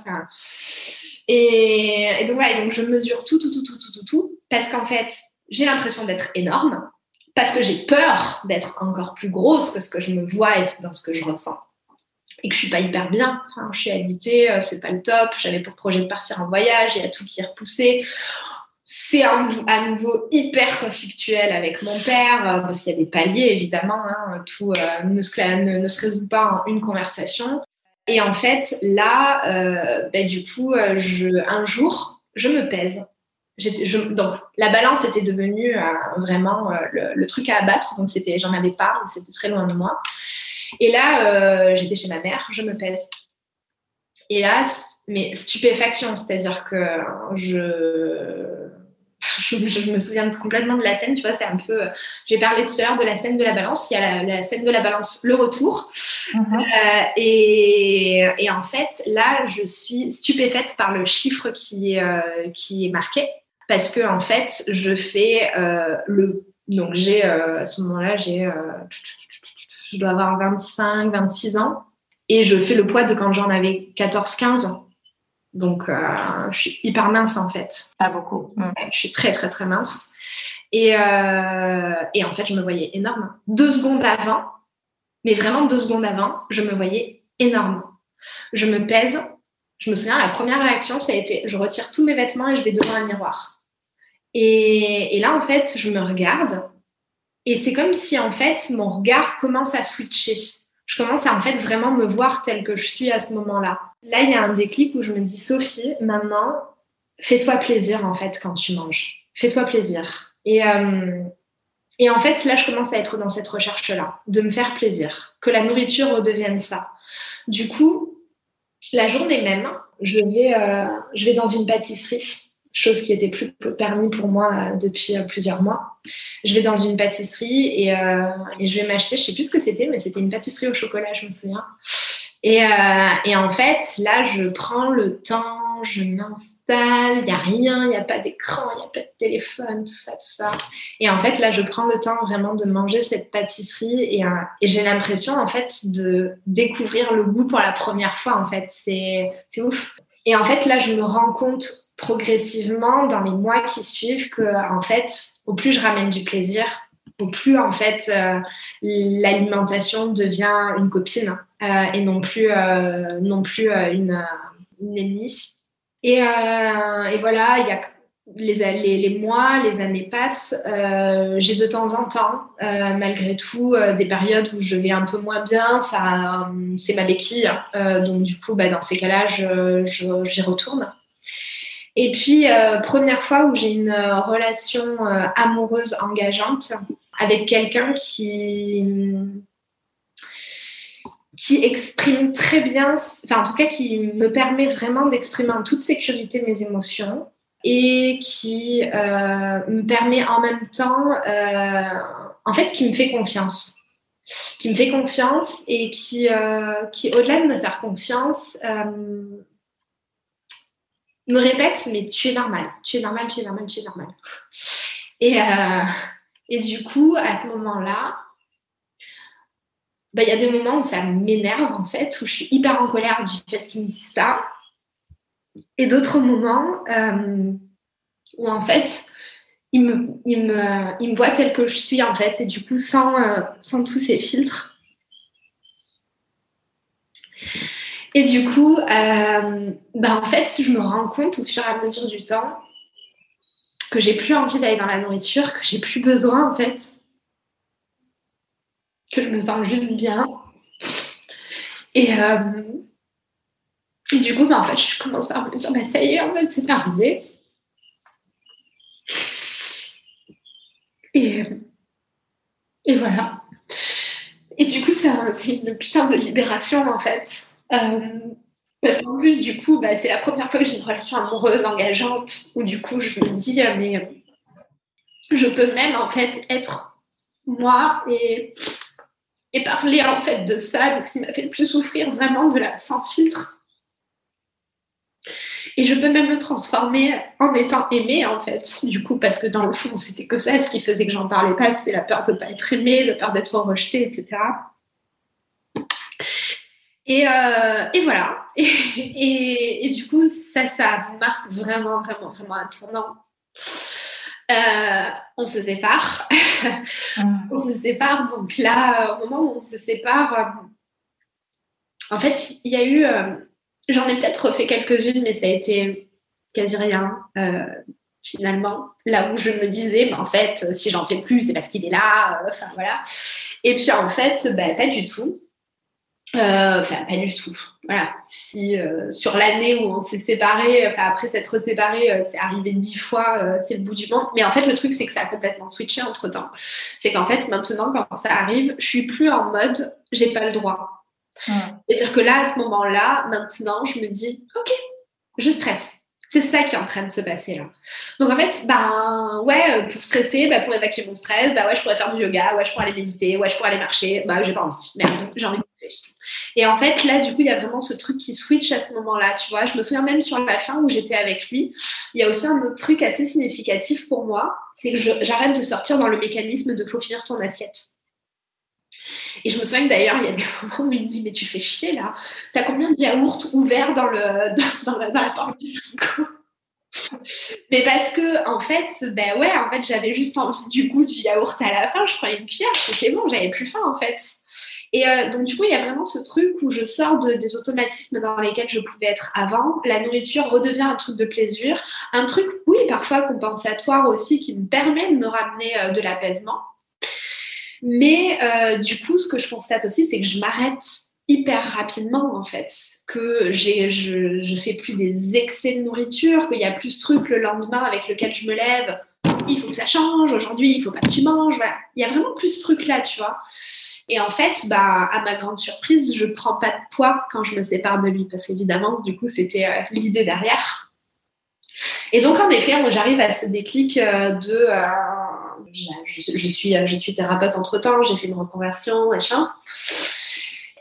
Et, donc voilà, donc je mesure tout, tout, tout, tout, tout, tout, tout, parce qu'en fait, j'ai l'impression d'être énorme, parce que j'ai peur d'être encore plus grosse que ce que je me vois et dans ce que je ressens. Et que je suis pas hyper bien. Je suis habitée, euh, c'est pas le top. J'avais pour projet de partir en voyage, il y a tout qui est repoussé. C'est à nouveau hyper conflictuel avec mon père, euh, parce qu'il y a des paliers évidemment. Hein, tout euh, ne, se, résout pas en une conversation. Et en fait, là, ben, du coup, un jour, je me pèse. Je, donc, la balance était devenue euh, vraiment le, truc à abattre. Donc, c'était, j'en avais pas, c'était très loin de moi. Et là, j'étais chez ma mère, je me pèse. Et là, mais stupéfaction, c'est-à-dire que je, je, me souviens complètement de la scène, tu vois, c'est un peu. Euh, j'ai parlé tout à l'heure de la scène de la balance. Il y a la, scène de la balance, le retour. Mhm. Euh, et, et, en fait, là, je suis stupéfaite par le chiffre qui, euh, qui est marqué. Parce que, en fait, je fais le. Donc, j'ai, à ce moment-là, j'ai. je dois avoir 25, 26 ans. Et je fais le poids de quand j'en avais 14, 15 ans. Donc, euh, je suis hyper mince en fait. Pas beaucoup. Mm. Je suis très, très, très mince. Et, euh, et, en fait, je me voyais énorme. Deux secondes avant, mais vraiment deux secondes avant, je me voyais énorme. Je me pèse. Je me souviens, la première réaction, ça a été je retire tous mes vêtements et je vais devant un miroir. Et, là, en fait, je me regarde. Et c'est comme si, en fait, mon regard commence à switcher je commence à en fait vraiment me voir telle que je suis à ce moment-là. Là, il y a un déclic où je me dis, Sophie, maintenant, fais-toi plaisir en fait quand tu manges. Fais-toi plaisir. Et, euh, et en fait, là, je commence à être dans cette recherche-là, de me faire plaisir, que la nourriture redevienne ça. Du coup, la journée même, je vais, euh, je vais dans une pâtisserie chose qui était plus permis pour moi euh, depuis euh, plusieurs mois. Je vais dans une pâtisserie et, euh, et je vais m'acheter, je sais plus ce que c'était, mais c'était une pâtisserie au chocolat, je me souviens. Et, et, en fait, là, je prends le temps, je m'installe, il n'y a rien, il n'y a pas d'écran, il n'y a pas de téléphone, tout ça, tout ça. Et en fait, là, je prends le temps vraiment de manger cette pâtisserie et, et j'ai l'impression, en fait, de découvrir le goût pour la première fois, en fait. C'est ouf. Et en fait, là, je me rends compte progressivement dans les mois qui suivent que, en fait, au plus je ramène du plaisir, au plus, en fait, euh, l'alimentation devient une copine euh, et non plus, euh, non plus une, une, ennemie. Et, et voilà, il y a les, les, les, mois, les années passent. J'ai de temps en temps, malgré tout, des périodes où je vais un peu moins bien. Ça, c'est ma béquille. donc du coup, bah, dans ces cas-là, j'y retourne. Et puis, euh, première fois où j'ai une euh, relation euh, amoureuse engageante avec quelqu'un qui, qui exprime très bien, enfin en tout cas qui me permet vraiment d'exprimer en toute sécurité mes émotions et qui me permet en même temps, en fait, qui me fait confiance. Qui me fait confiance et qui, qui au-delà de me faire confiance, me répète, mais tu es normal, tu es normal, tu es normal, tu es normal. Et, euh, et du coup, à ce moment-là, bah, il y a des moments où ça m'énerve en fait, où je suis hyper en colère du fait qu'il me dise ça. Et d'autres moments euh, où en fait, il me, il, me, il me voit tel que je suis en fait, et du coup, sans, euh, sans tous ces filtres. Et du coup, euh, bah, en fait, je me rends compte au fur et à mesure du temps que j'ai plus envie d'aller dans la nourriture, que j'ai plus besoin en fait, que je me sens juste bien. Et, euh, et du coup, bah, en fait, je commence à me dire, bah, ça y est, en fait, c'est arrivé. Et, et voilà. Et du coup, c'est une putain de libération, en fait. Euh, parce qu'en plus, du coup, bah, c'est la première fois que j'ai une relation amoureuse engageante où du coup, je me dis, euh, mais euh, je peux même en fait être moi et, et parler en fait de ça, de ce qui m'a fait le plus souffrir vraiment de la sans filtre. Et je peux même le transformer en étant aimée, en fait, du coup, parce que dans le fond, c'était que ça, ce qui faisait que j'en parlais pas, c'était la peur de ne pas être aimée, la peur d'être rejetée, etc. Et, euh, et voilà. Et, et, du coup, ça, ça marque vraiment, vraiment, vraiment un tournant. Euh, on se sépare. on se sépare. Donc là, au moment où on se sépare, euh, en fait, il y a eu. J'en ai peut-être refait quelques-unes, mais ça a été quasi rien. finalement, là où je me disais, mais en fait, si j'en fais plus, c'est parce qu'il est là. Enfin, voilà. Et puis, en fait, bah, pas du tout. Euh, enfin, pas du tout. Voilà. Si euh, sur l'année où on s'est séparés, enfin après s'être séparés, euh, c'est arrivé dix fois, c'est le bout du monde. Mais en fait, le truc, c'est que ça a complètement switché entre temps. C'est qu'en fait, maintenant, quand ça arrive, je suis plus en mode j'ai pas le droit. C'est-à-dire que là, à ce moment-là, maintenant, je me dis ok, je stresse. C'est ça qui est en train de se passer là. Donc en fait, ben ouais, pour stresser, ben, pour évacuer mon stress, bah ouais, je pourrais faire du yoga, ouais, je pourrais aller méditer, ouais, je pourrais aller marcher, bah j'ai pas envie. Merde, j'ai envie de et en fait, là, du coup, il y a vraiment ce truc qui switch à ce moment-là, tu vois. Je me souviens même sur la fin où j'étais avec lui, il y a aussi un autre truc assez significatif pour moi, c'est que j'arrête de sortir dans le mécanisme de faut finir ton assiette. Et je me souviens d'ailleurs, il y a des moments où il me dit Mais tu fais chier là, t'as combien de yaourts ouverts dans, le, dans, la, porte du frigo? Mais parce que en fait, ben ouais, en fait, j'avais juste envie du goût du yaourt à la fin. Je prenais une cuillère, c'était bon, j'avais plus faim en fait. Et euh, donc, du coup, il y a vraiment ce truc où je sors de, des automatismes dans lesquels je pouvais être avant. La nourriture redevient un truc de plaisir, un truc, oui, parfois compensatoire aussi, qui me permet de me ramener euh, de l'apaisement. Mais euh, du coup, ce que je constate aussi, c'est que je m'arrête hyper rapidement en fait, que j'ai, je, je fais plus des excès de nourriture, qu'il y a plus ce truc le lendemain avec lequel je me lève, il faut que ça change, aujourd'hui il faut pas que tu manges, voilà. Il y a vraiment plus ce truc là, tu vois. Et en fait, bah, à ma grande surprise, je prends pas de poids quand je me sépare de lui, parce qu'évidemment, du coup, c'était euh, l'idée derrière. Et donc, en effet, j'arrive à ce déclic euh, de. Euh, je, suis, je suis thérapeute entre temps, j'ai fait une reconversion, machin.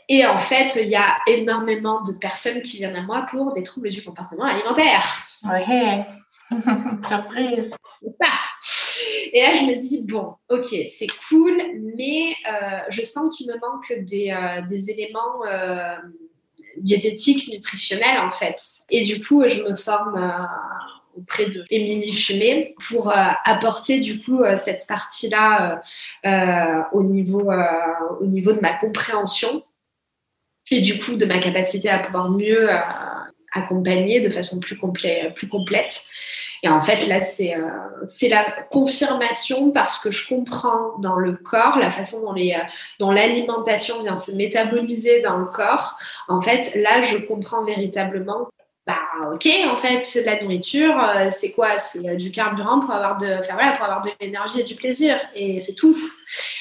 Et en fait, il y a énormément de personnes qui viennent à moi pour des troubles du comportement alimentaire. Ouais, surprise. Et là, je me dis, bon, ok, c'est cool, mais euh, je sens qu'il me manque des, euh, éléments euh, diététiques, nutritionnels, en fait. Et du coup, je me forme auprès de Émilie Fumé pour apporter du coup cette partie-là au, niveau, au niveau de ma compréhension et du coup de ma capacité à pouvoir mieux accompagner de façon plus, plus complète. Et en fait, là, c'est euh, la confirmation parce que je comprends dans le corps la façon dont les, euh, dont l'alimentation vient se métaboliser dans le corps. En fait, là, je comprends véritablement bah ok en fait la nourriture euh, c'est quoi? C'est du carburant pour avoir de enfin, voilà pour avoir de l'énergie et du plaisir et c'est tout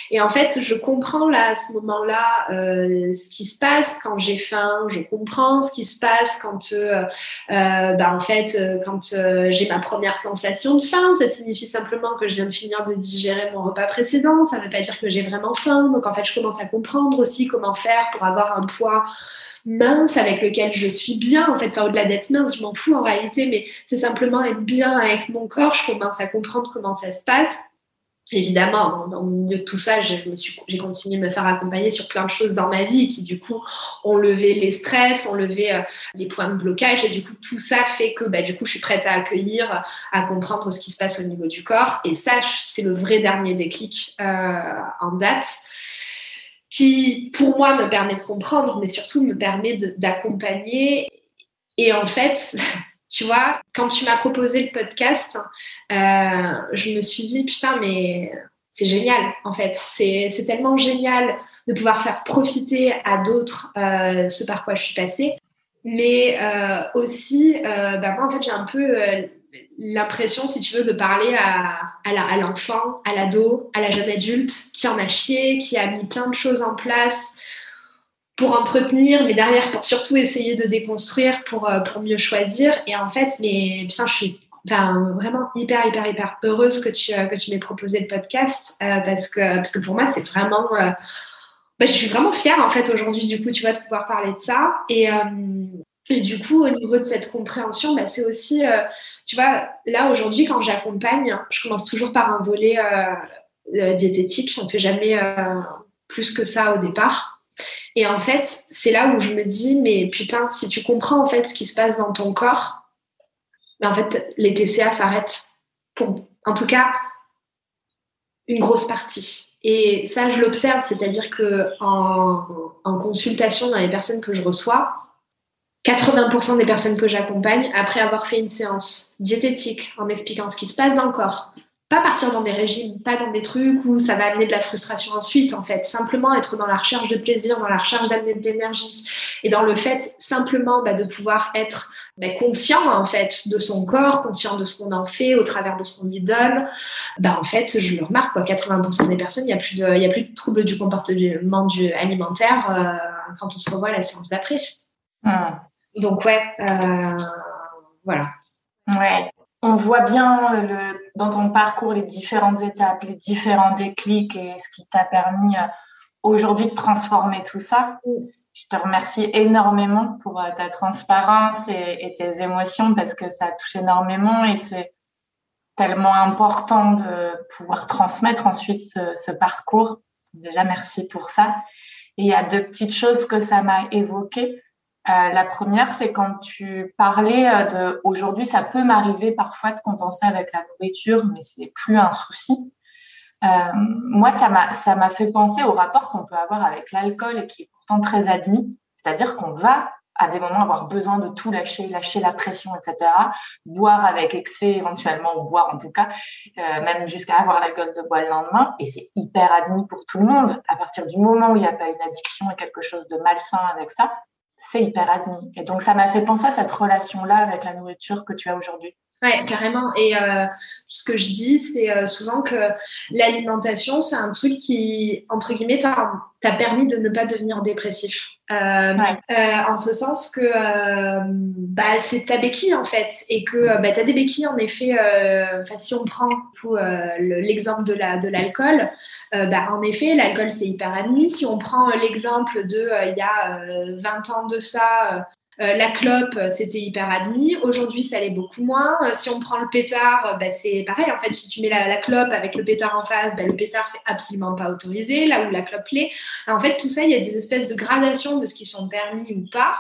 et en fait, je comprends là, à ce moment-là, euh, ce qui se passe quand j'ai faim. Je comprends ce qui se passe quand, euh, euh, bah, en fait, euh, quand euh, j'ai ma première sensation de faim. Ça signifie simplement que je viens de finir de digérer mon repas précédent. Ça ne veut pas dire que j'ai vraiment faim. Donc, en fait, je commence à comprendre aussi comment faire pour avoir un poids mince avec lequel je suis bien en fait enfin au-delà d'être mince je m'en fous en réalité mais c'est simplement être bien avec mon corps je commence à comprendre comment ça se passe évidemment, au milieu de tout ça, j'ai continué de me faire accompagner sur plein de choses dans ma vie qui, du coup, ont levé les stress, ont levé euh, les points de blocage. Et du coup, tout ça fait que, bah, du coup, je suis prête à accueillir, à comprendre ce qui se passe au niveau du corps. Et ça, c'est le vrai dernier déclic euh, en date qui, pour moi, me permet de comprendre, mais surtout me permet d'accompagner. Et en fait, tu vois, quand tu m'as proposé le podcast, euh, je me suis dit, putain, mais c'est génial, en fait. C'est tellement génial de pouvoir faire profiter à d'autres euh, ce par quoi je suis passée. Mais euh, aussi, bah, moi, en fait, j'ai un peu l'impression, si tu veux, de parler à, à l'enfant, à l'ado, à, la jeune adulte qui en a chié, qui a mis plein de choses en place pour entretenir, mais derrière pour surtout essayer de déconstruire pour, pour mieux choisir. Et en fait, mais bien, je suis vraiment hyper, hyper, hyper heureuse que tu, que tu m'aies proposé le podcast euh, parce, que, parce que pour moi, c'est vraiment. Euh, bah, je suis vraiment fière en fait aujourd'hui, du coup, tu vois, de pouvoir parler de ça. Et, euh, et du coup, au niveau de cette compréhension, bah, c'est aussi, tu vois, là aujourd'hui, quand j'accompagne, je commence toujours par un volet diététique. On ne fait jamais plus que ça au départ. Et en fait, c'est là où je me dis, mais putain, si tu comprends en fait ce qui se passe dans ton corps, mais en fait, les TCA s'arrêtent pour, en tout cas, une grosse partie. Et ça, je l'observe, c'est-à-dire que en, consultation dans les personnes que je reçois, 80% des personnes que j'accompagne, après avoir fait une séance diététique en expliquant ce qui se passe dans le corps, pas partir dans des régimes, pas dans des trucs où ça va amener de la frustration ensuite, en fait. Simplement être dans la recherche de plaisir, dans la recherche d'amener de l'énergie et dans le fait simplement bah, de pouvoir être bah, conscient, en fait, de son corps, conscient de ce qu'on en fait au travers de ce qu'on lui donne. Bah, en fait, je le remarque, quoi, 80% des personnes, il n'y a, plus de, a plus de troubles du comportement alimentaire euh, quand on se revoit à la séance d'après. Ah. Donc, ouais, euh, voilà. Ouais, on voit bien euh, le, dans ton parcours les différentes étapes, les différents déclics et ce qui t'a permis euh, aujourd'hui de transformer tout ça. Je te remercie énormément pour ta transparence et, tes émotions parce que ça touche énormément et c'est tellement important de pouvoir transmettre ensuite ce, ce, parcours. Déjà, merci pour ça. Et il y a deux petites choses que ça m'a évoquées. Euh, la première, c'est quand tu parlais euh, de aujourd'hui, ça peut m'arriver parfois de compenser avec la nourriture, mais c'est plus un souci. Euh, moi, ça m'a ça m'a fait penser au rapport qu'on peut avoir avec l'alcool et qui est pourtant très admis, c'est-à-dire qu'on va à des moments avoir besoin de tout lâcher, lâcher la pression, etc. Boire avec excès éventuellement, ou boire en tout cas, même jusqu'à avoir la gueule de bois le lendemain. Et c'est hyper admis pour tout le monde. À partir du moment où il n'y a pas une addiction et quelque chose de malsain avec ça, c'est hyper admis. Et donc, ça m'a fait penser à cette relation-là avec la nourriture que tu as aujourd'hui. Ouais, carrément. Et euh, ce que je dis, c'est euh, souvent que l'alimentation, c'est un truc qui, entre guillemets, t'a permis de ne pas devenir dépressif. Euh, en ce sens que bah, c'est ta béquille, en fait. Et que bah, tu as des béquilles, en effet, si on prend l'exemple de l'alcool, la, de bah, en effet, l'alcool, c'est hyper admis. Si on prend l'exemple de, il y a 20 ans de ça, euh, la clope, euh, c'était hyper admis. Aujourd'hui, ça l'est beaucoup moins. Euh, si on prend le pétard, bah, c'est pareil. En fait, si tu mets la, clope avec le pétard en face, bah, le pétard, c'est absolument pas autorisé. Là où la clope l'est. En fait, tout ça, il y a des espèces de gradations de ce qui sont permis ou pas.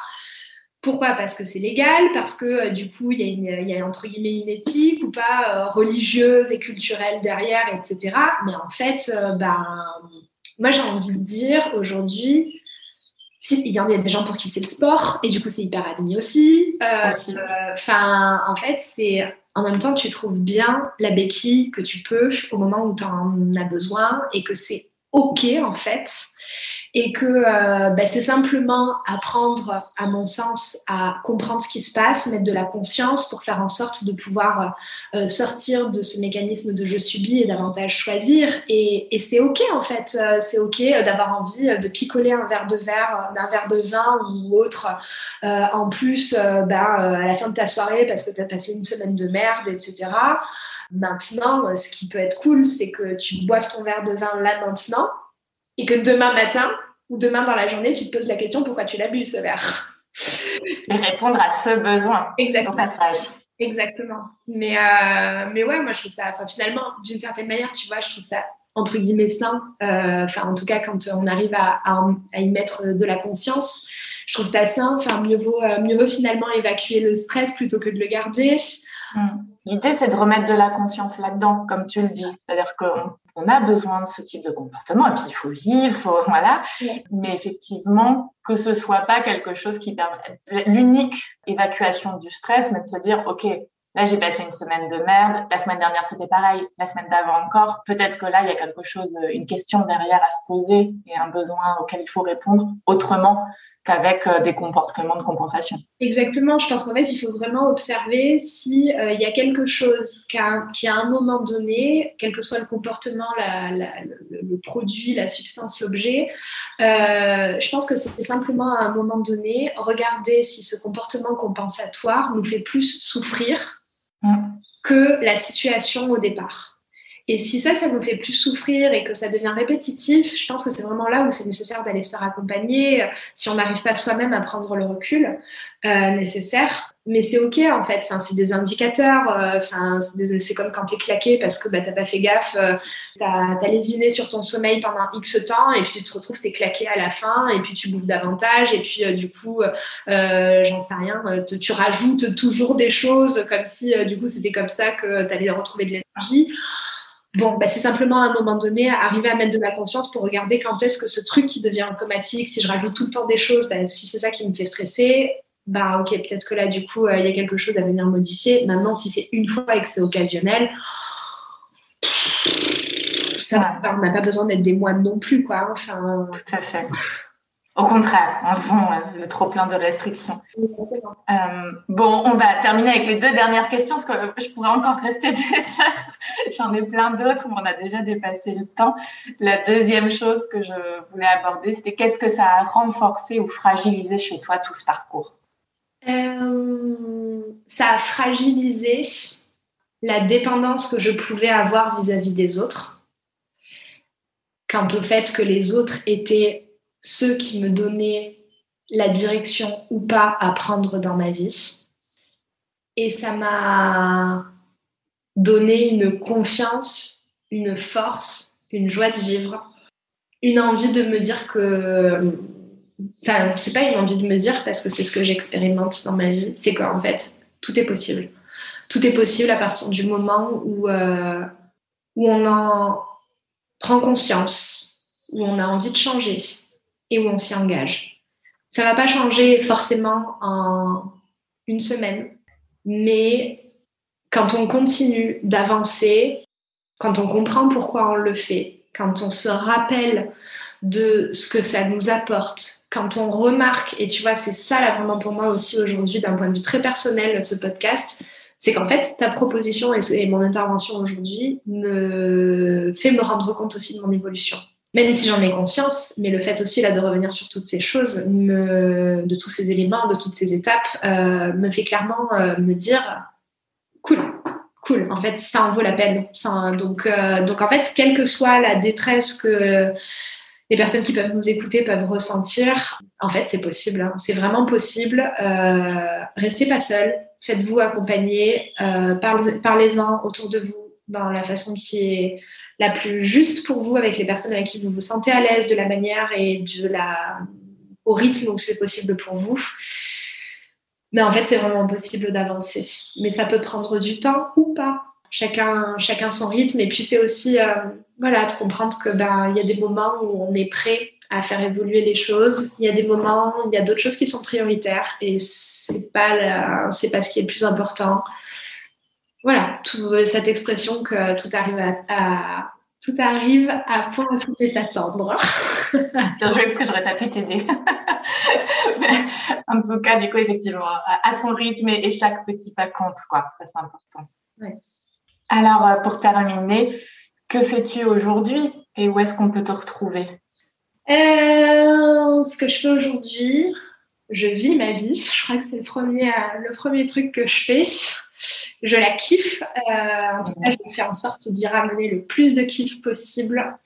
Pourquoi? Parce que c'est légal, parce que du coup, il y, a une, entre guillemets une éthique ou pas religieuse et culturelle derrière, etc. Mais en fait, ben, moi, j'ai envie de dire aujourd'hui, il y en a des gens pour qui c'est le sport et du coup c'est hyper admis aussi. Euh, en fait, c'est en même temps tu trouves bien la béquille que tu peux au moment où tu en as besoin et que c'est ok en fait et que euh, bah, c'est simplement apprendre, à mon sens, à comprendre ce qui se passe, mettre de la conscience pour faire en sorte de pouvoir euh, sortir de ce mécanisme de je subis et davantage choisir. Et, c'est ok en fait, euh, c'est ok d'avoir envie de picoler un verre de verre, d'un verre de vin ou autre. en plus, bah, à la fin de ta soirée parce que tu as passé une semaine de merde, etc. Maintenant, ce qui peut être cool, c'est que tu boives ton verre de vin là maintenant et que demain matin, ou demain dans la journée, tu te poses la question pourquoi tu l'as bu ce verre Et répondre à ce besoin. Exactement. passage. Exactement. Mais, euh, mais ouais, moi, je trouve ça, finalement, d'une certaine manière, tu vois, je trouve ça entre guillemets sain. Euh, enfin, en tout cas, quand on arrive à, à, y mettre de la conscience, je trouve ça sain. Enfin, mieux vaut, euh, mieux vaut finalement évacuer le stress plutôt que de le garder. Mmh. L'idée, c'est de remettre de la conscience là-dedans, comme tu le dis. C'est-à-dire qu'on on a besoin de ce type de comportement, et puis il faut vivre, voilà. Mais effectivement, que ce soit pas quelque chose qui permet l'unique évacuation du stress, mais de se dire, OK, Là, j'ai passé une semaine de merde. La semaine dernière, c'était pareil. La semaine d'avant encore. Peut-être que là, il y a quelque chose, une question derrière à se poser et un besoin auquel il faut répondre autrement qu'avec euh, des comportements de compensation. Exactement, je pense qu'en fait, il faut vraiment observer si euh, y a quelque chose qui, à un moment donné, quel que soit le comportement, le, produit, la substance, l'objet, euh, je pense que c'est simplement à un moment donné, regarder si ce comportement compensatoire nous fait plus souffrir mmh. que la situation au départ. Et si ça, ça nous fait plus souffrir et que ça devient répétitif, je pense que c'est vraiment là où c'est nécessaire d'aller se faire accompagner, si on n'arrive pas soi-même à prendre le recul euh, nécessaire. Mais c'est OK, en fait. Enfin, c'est des indicateurs. Euh, enfin, c'est comme quand tu es claqué parce que bah, tu pas fait gaffe, euh, tu as, lésiné sur ton sommeil pendant X temps et puis tu te retrouves, tu es claqué à la fin et puis tu bouffes davantage et puis du coup, j'en sais rien, tu rajoutes toujours des choses comme si du coup c'était comme ça que tu allais retrouver de l'énergie. Bon, bah, c'est simplement à un moment donné arriver à mettre de la conscience pour regarder quand est-ce que ce truc qui devient automatique, si je rajoute tout le temps des choses, bah, si c'est ça qui me fait stresser, bah ok, peut-être que là du coup euh, il y a quelque chose à venir modifier. Maintenant, si c'est une fois et que c'est occasionnel, ça, on n'a pas besoin d'être des moines non plus, quoi. Enfin, tout à fait. Au contraire, en fond, euh, le trop plein de restrictions. Euh, bon, on va terminer avec les deux dernières questions, parce que je pourrais encore rester des heures. J'en ai plein d'autres, mais on a déjà dépassé le temps. La deuxième chose que je voulais aborder, c'était qu'est-ce que ça a renforcé ou fragilisé chez toi tout ce parcours? Euh, Ça a fragilisé la dépendance que je pouvais avoir vis-à-vis -vis des autres. Quant au fait que les autres étaient ceux qui me donnaient la direction ou pas à prendre dans ma vie. Et ça m'a donné une confiance, une force, une joie de vivre, une envie de me dire que. Enfin, c'est pas une envie de me dire parce que c'est ce que j'expérimente dans ma vie, c'est qu'en fait, tout est possible. Tout est possible à partir du moment où, euh, où on en prend conscience, où on a envie de changer, et où on s'y engage. Ça va pas changer forcément en une semaine, mais quand on continue d'avancer, quand on comprend pourquoi on le fait, quand on se rappelle de ce que ça nous apporte, quand on remarque, et tu vois, c'est ça là vraiment pour moi aussi aujourd'hui d'un point de vue très personnel de ce podcast, c'est qu'en fait, ta proposition et mon intervention aujourd'hui me fait me rendre compte aussi de mon évolution même si j'en ai conscience, mais le fait aussi là de revenir sur toutes ces choses, de tous ces éléments, de toutes ces étapes, euh, me fait clairement euh, me dire cool, cool. En fait, ça en vaut la peine. donc, euh, donc en fait, quelle que soit la détresse que les personnes qui peuvent nous écouter peuvent ressentir, en fait, c'est possible. Hein. C'est vraiment possible. restez pas seul. Faites-vous accompagner. Parlez-en autour de vous dans la façon qui est la plus juste pour vous avec les personnes avec qui vous vous sentez à l'aise de la manière et de la, au rythme où c'est possible pour vous. Mais en fait, c'est vraiment possible d'avancer. Mais ça peut prendre du temps ou pas. Chacun, chacun son rythme. Et puis, c'est aussi euh, voilà, de comprendre que ben, y a des moments où on est prêt à faire évoluer les choses. Il y a des moments, il y a d'autres choses qui sont prioritaires et c'est pas c'est pas ce qui est le plus important voilà, cette expression que tout arrive à, tout arrive à point tout est attendre. Bien joué, parce que j'aurais pas pu t'aider. en tout cas, du coup, effectivement, à son rythme et chaque petit pas compte, quoi. Ça, c'est important. Alors, euh, pour terminer, que fais-tu aujourd'hui et où est-ce qu'on peut te retrouver? Euh, Ce que je fais aujourd'hui, je vis ma vie. Je crois que c'est le premier, euh, le premier truc que je fais je la kiffe. Euh, en tout cas, je vais faire en sorte d'y ramener le plus de kiff possible.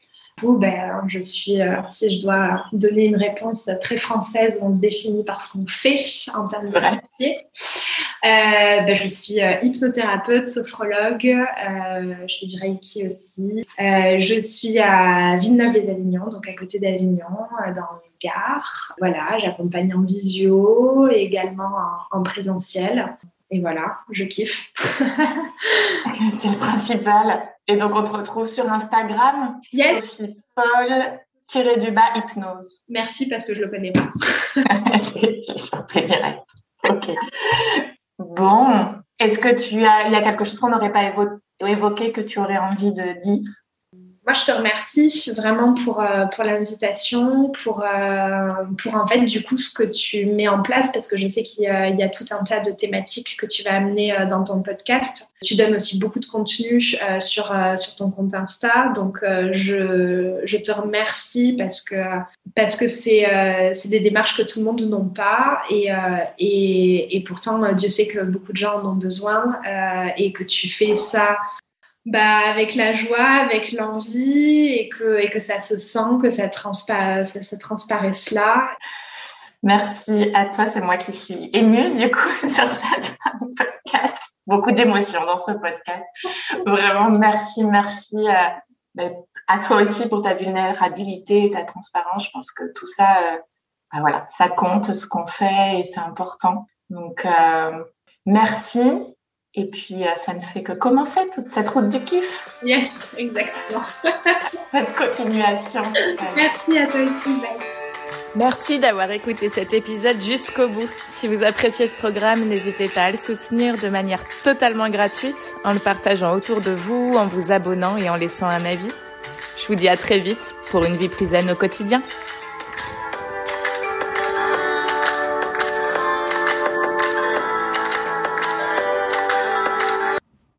Ou ben, je suis, euh, si je dois donner une réponse très française, on se définit par ce qu'on fait en termes de métier. ben, Je suis hypnothérapeute, sophrologue, je fais du Reiki aussi. je suis à Villeneuve-les-Avignon, donc à côté d'Avignon, dans le Gard. Voilà, j'accompagne en visio et également en, en présentiel. Et voilà, je kiffe. C'est le principal. Et donc, on te retrouve sur Instagram, yes. Sophie Paul, tiré du bas hypnose. Merci parce que je le connais pas. J'ai chanté direct. Ok. Bon, est-ce que tu as, il y a quelque chose qu'on n'aurait pas évoqué que tu aurais envie de dire? Moi, je te remercie vraiment pour, euh, pour l'invitation, pour, euh, pour en fait, du coup, ce que tu mets en place, parce que je sais qu'il y, a tout un tas de thématiques que tu vas amener euh, dans ton podcast. Tu donnes aussi beaucoup de contenu sur, sur ton compte Insta. Donc, je, je te remercie parce que parce que c'est des démarches que tout le monde n'a pas. Et, et, et pourtant, Dieu sait que beaucoup de gens en ont besoin et que tu fais ça bah, avec la joie, avec l'envie et que, et que ça se sent, que ça, ça, ça transparaisse là. Merci à toi, c'est moi qui suis émue du coup sur ce podcast. Beaucoup d'émotions dans ce podcast. Vraiment, merci, merci à, euh, à, toi aussi pour ta vulnérabilité et ta transparence. Je pense que tout ça, euh, bah voilà, ça compte ce qu'on fait et c'est important. Donc, euh, merci et puis, euh, ça ne fait que commencer toute cette route du kiff. Yes, exactement. cette continuation. Merci à toi aussi. Bye. Merci d'avoir écouté cet épisode jusqu'au bout. Si vous appréciez ce programme, n'hésitez pas à le soutenir de manière totalement gratuite en le partageant autour de vous, en vous abonnant et en laissant un avis. Je vous dis à très vite pour une vie plus zen au quotidien.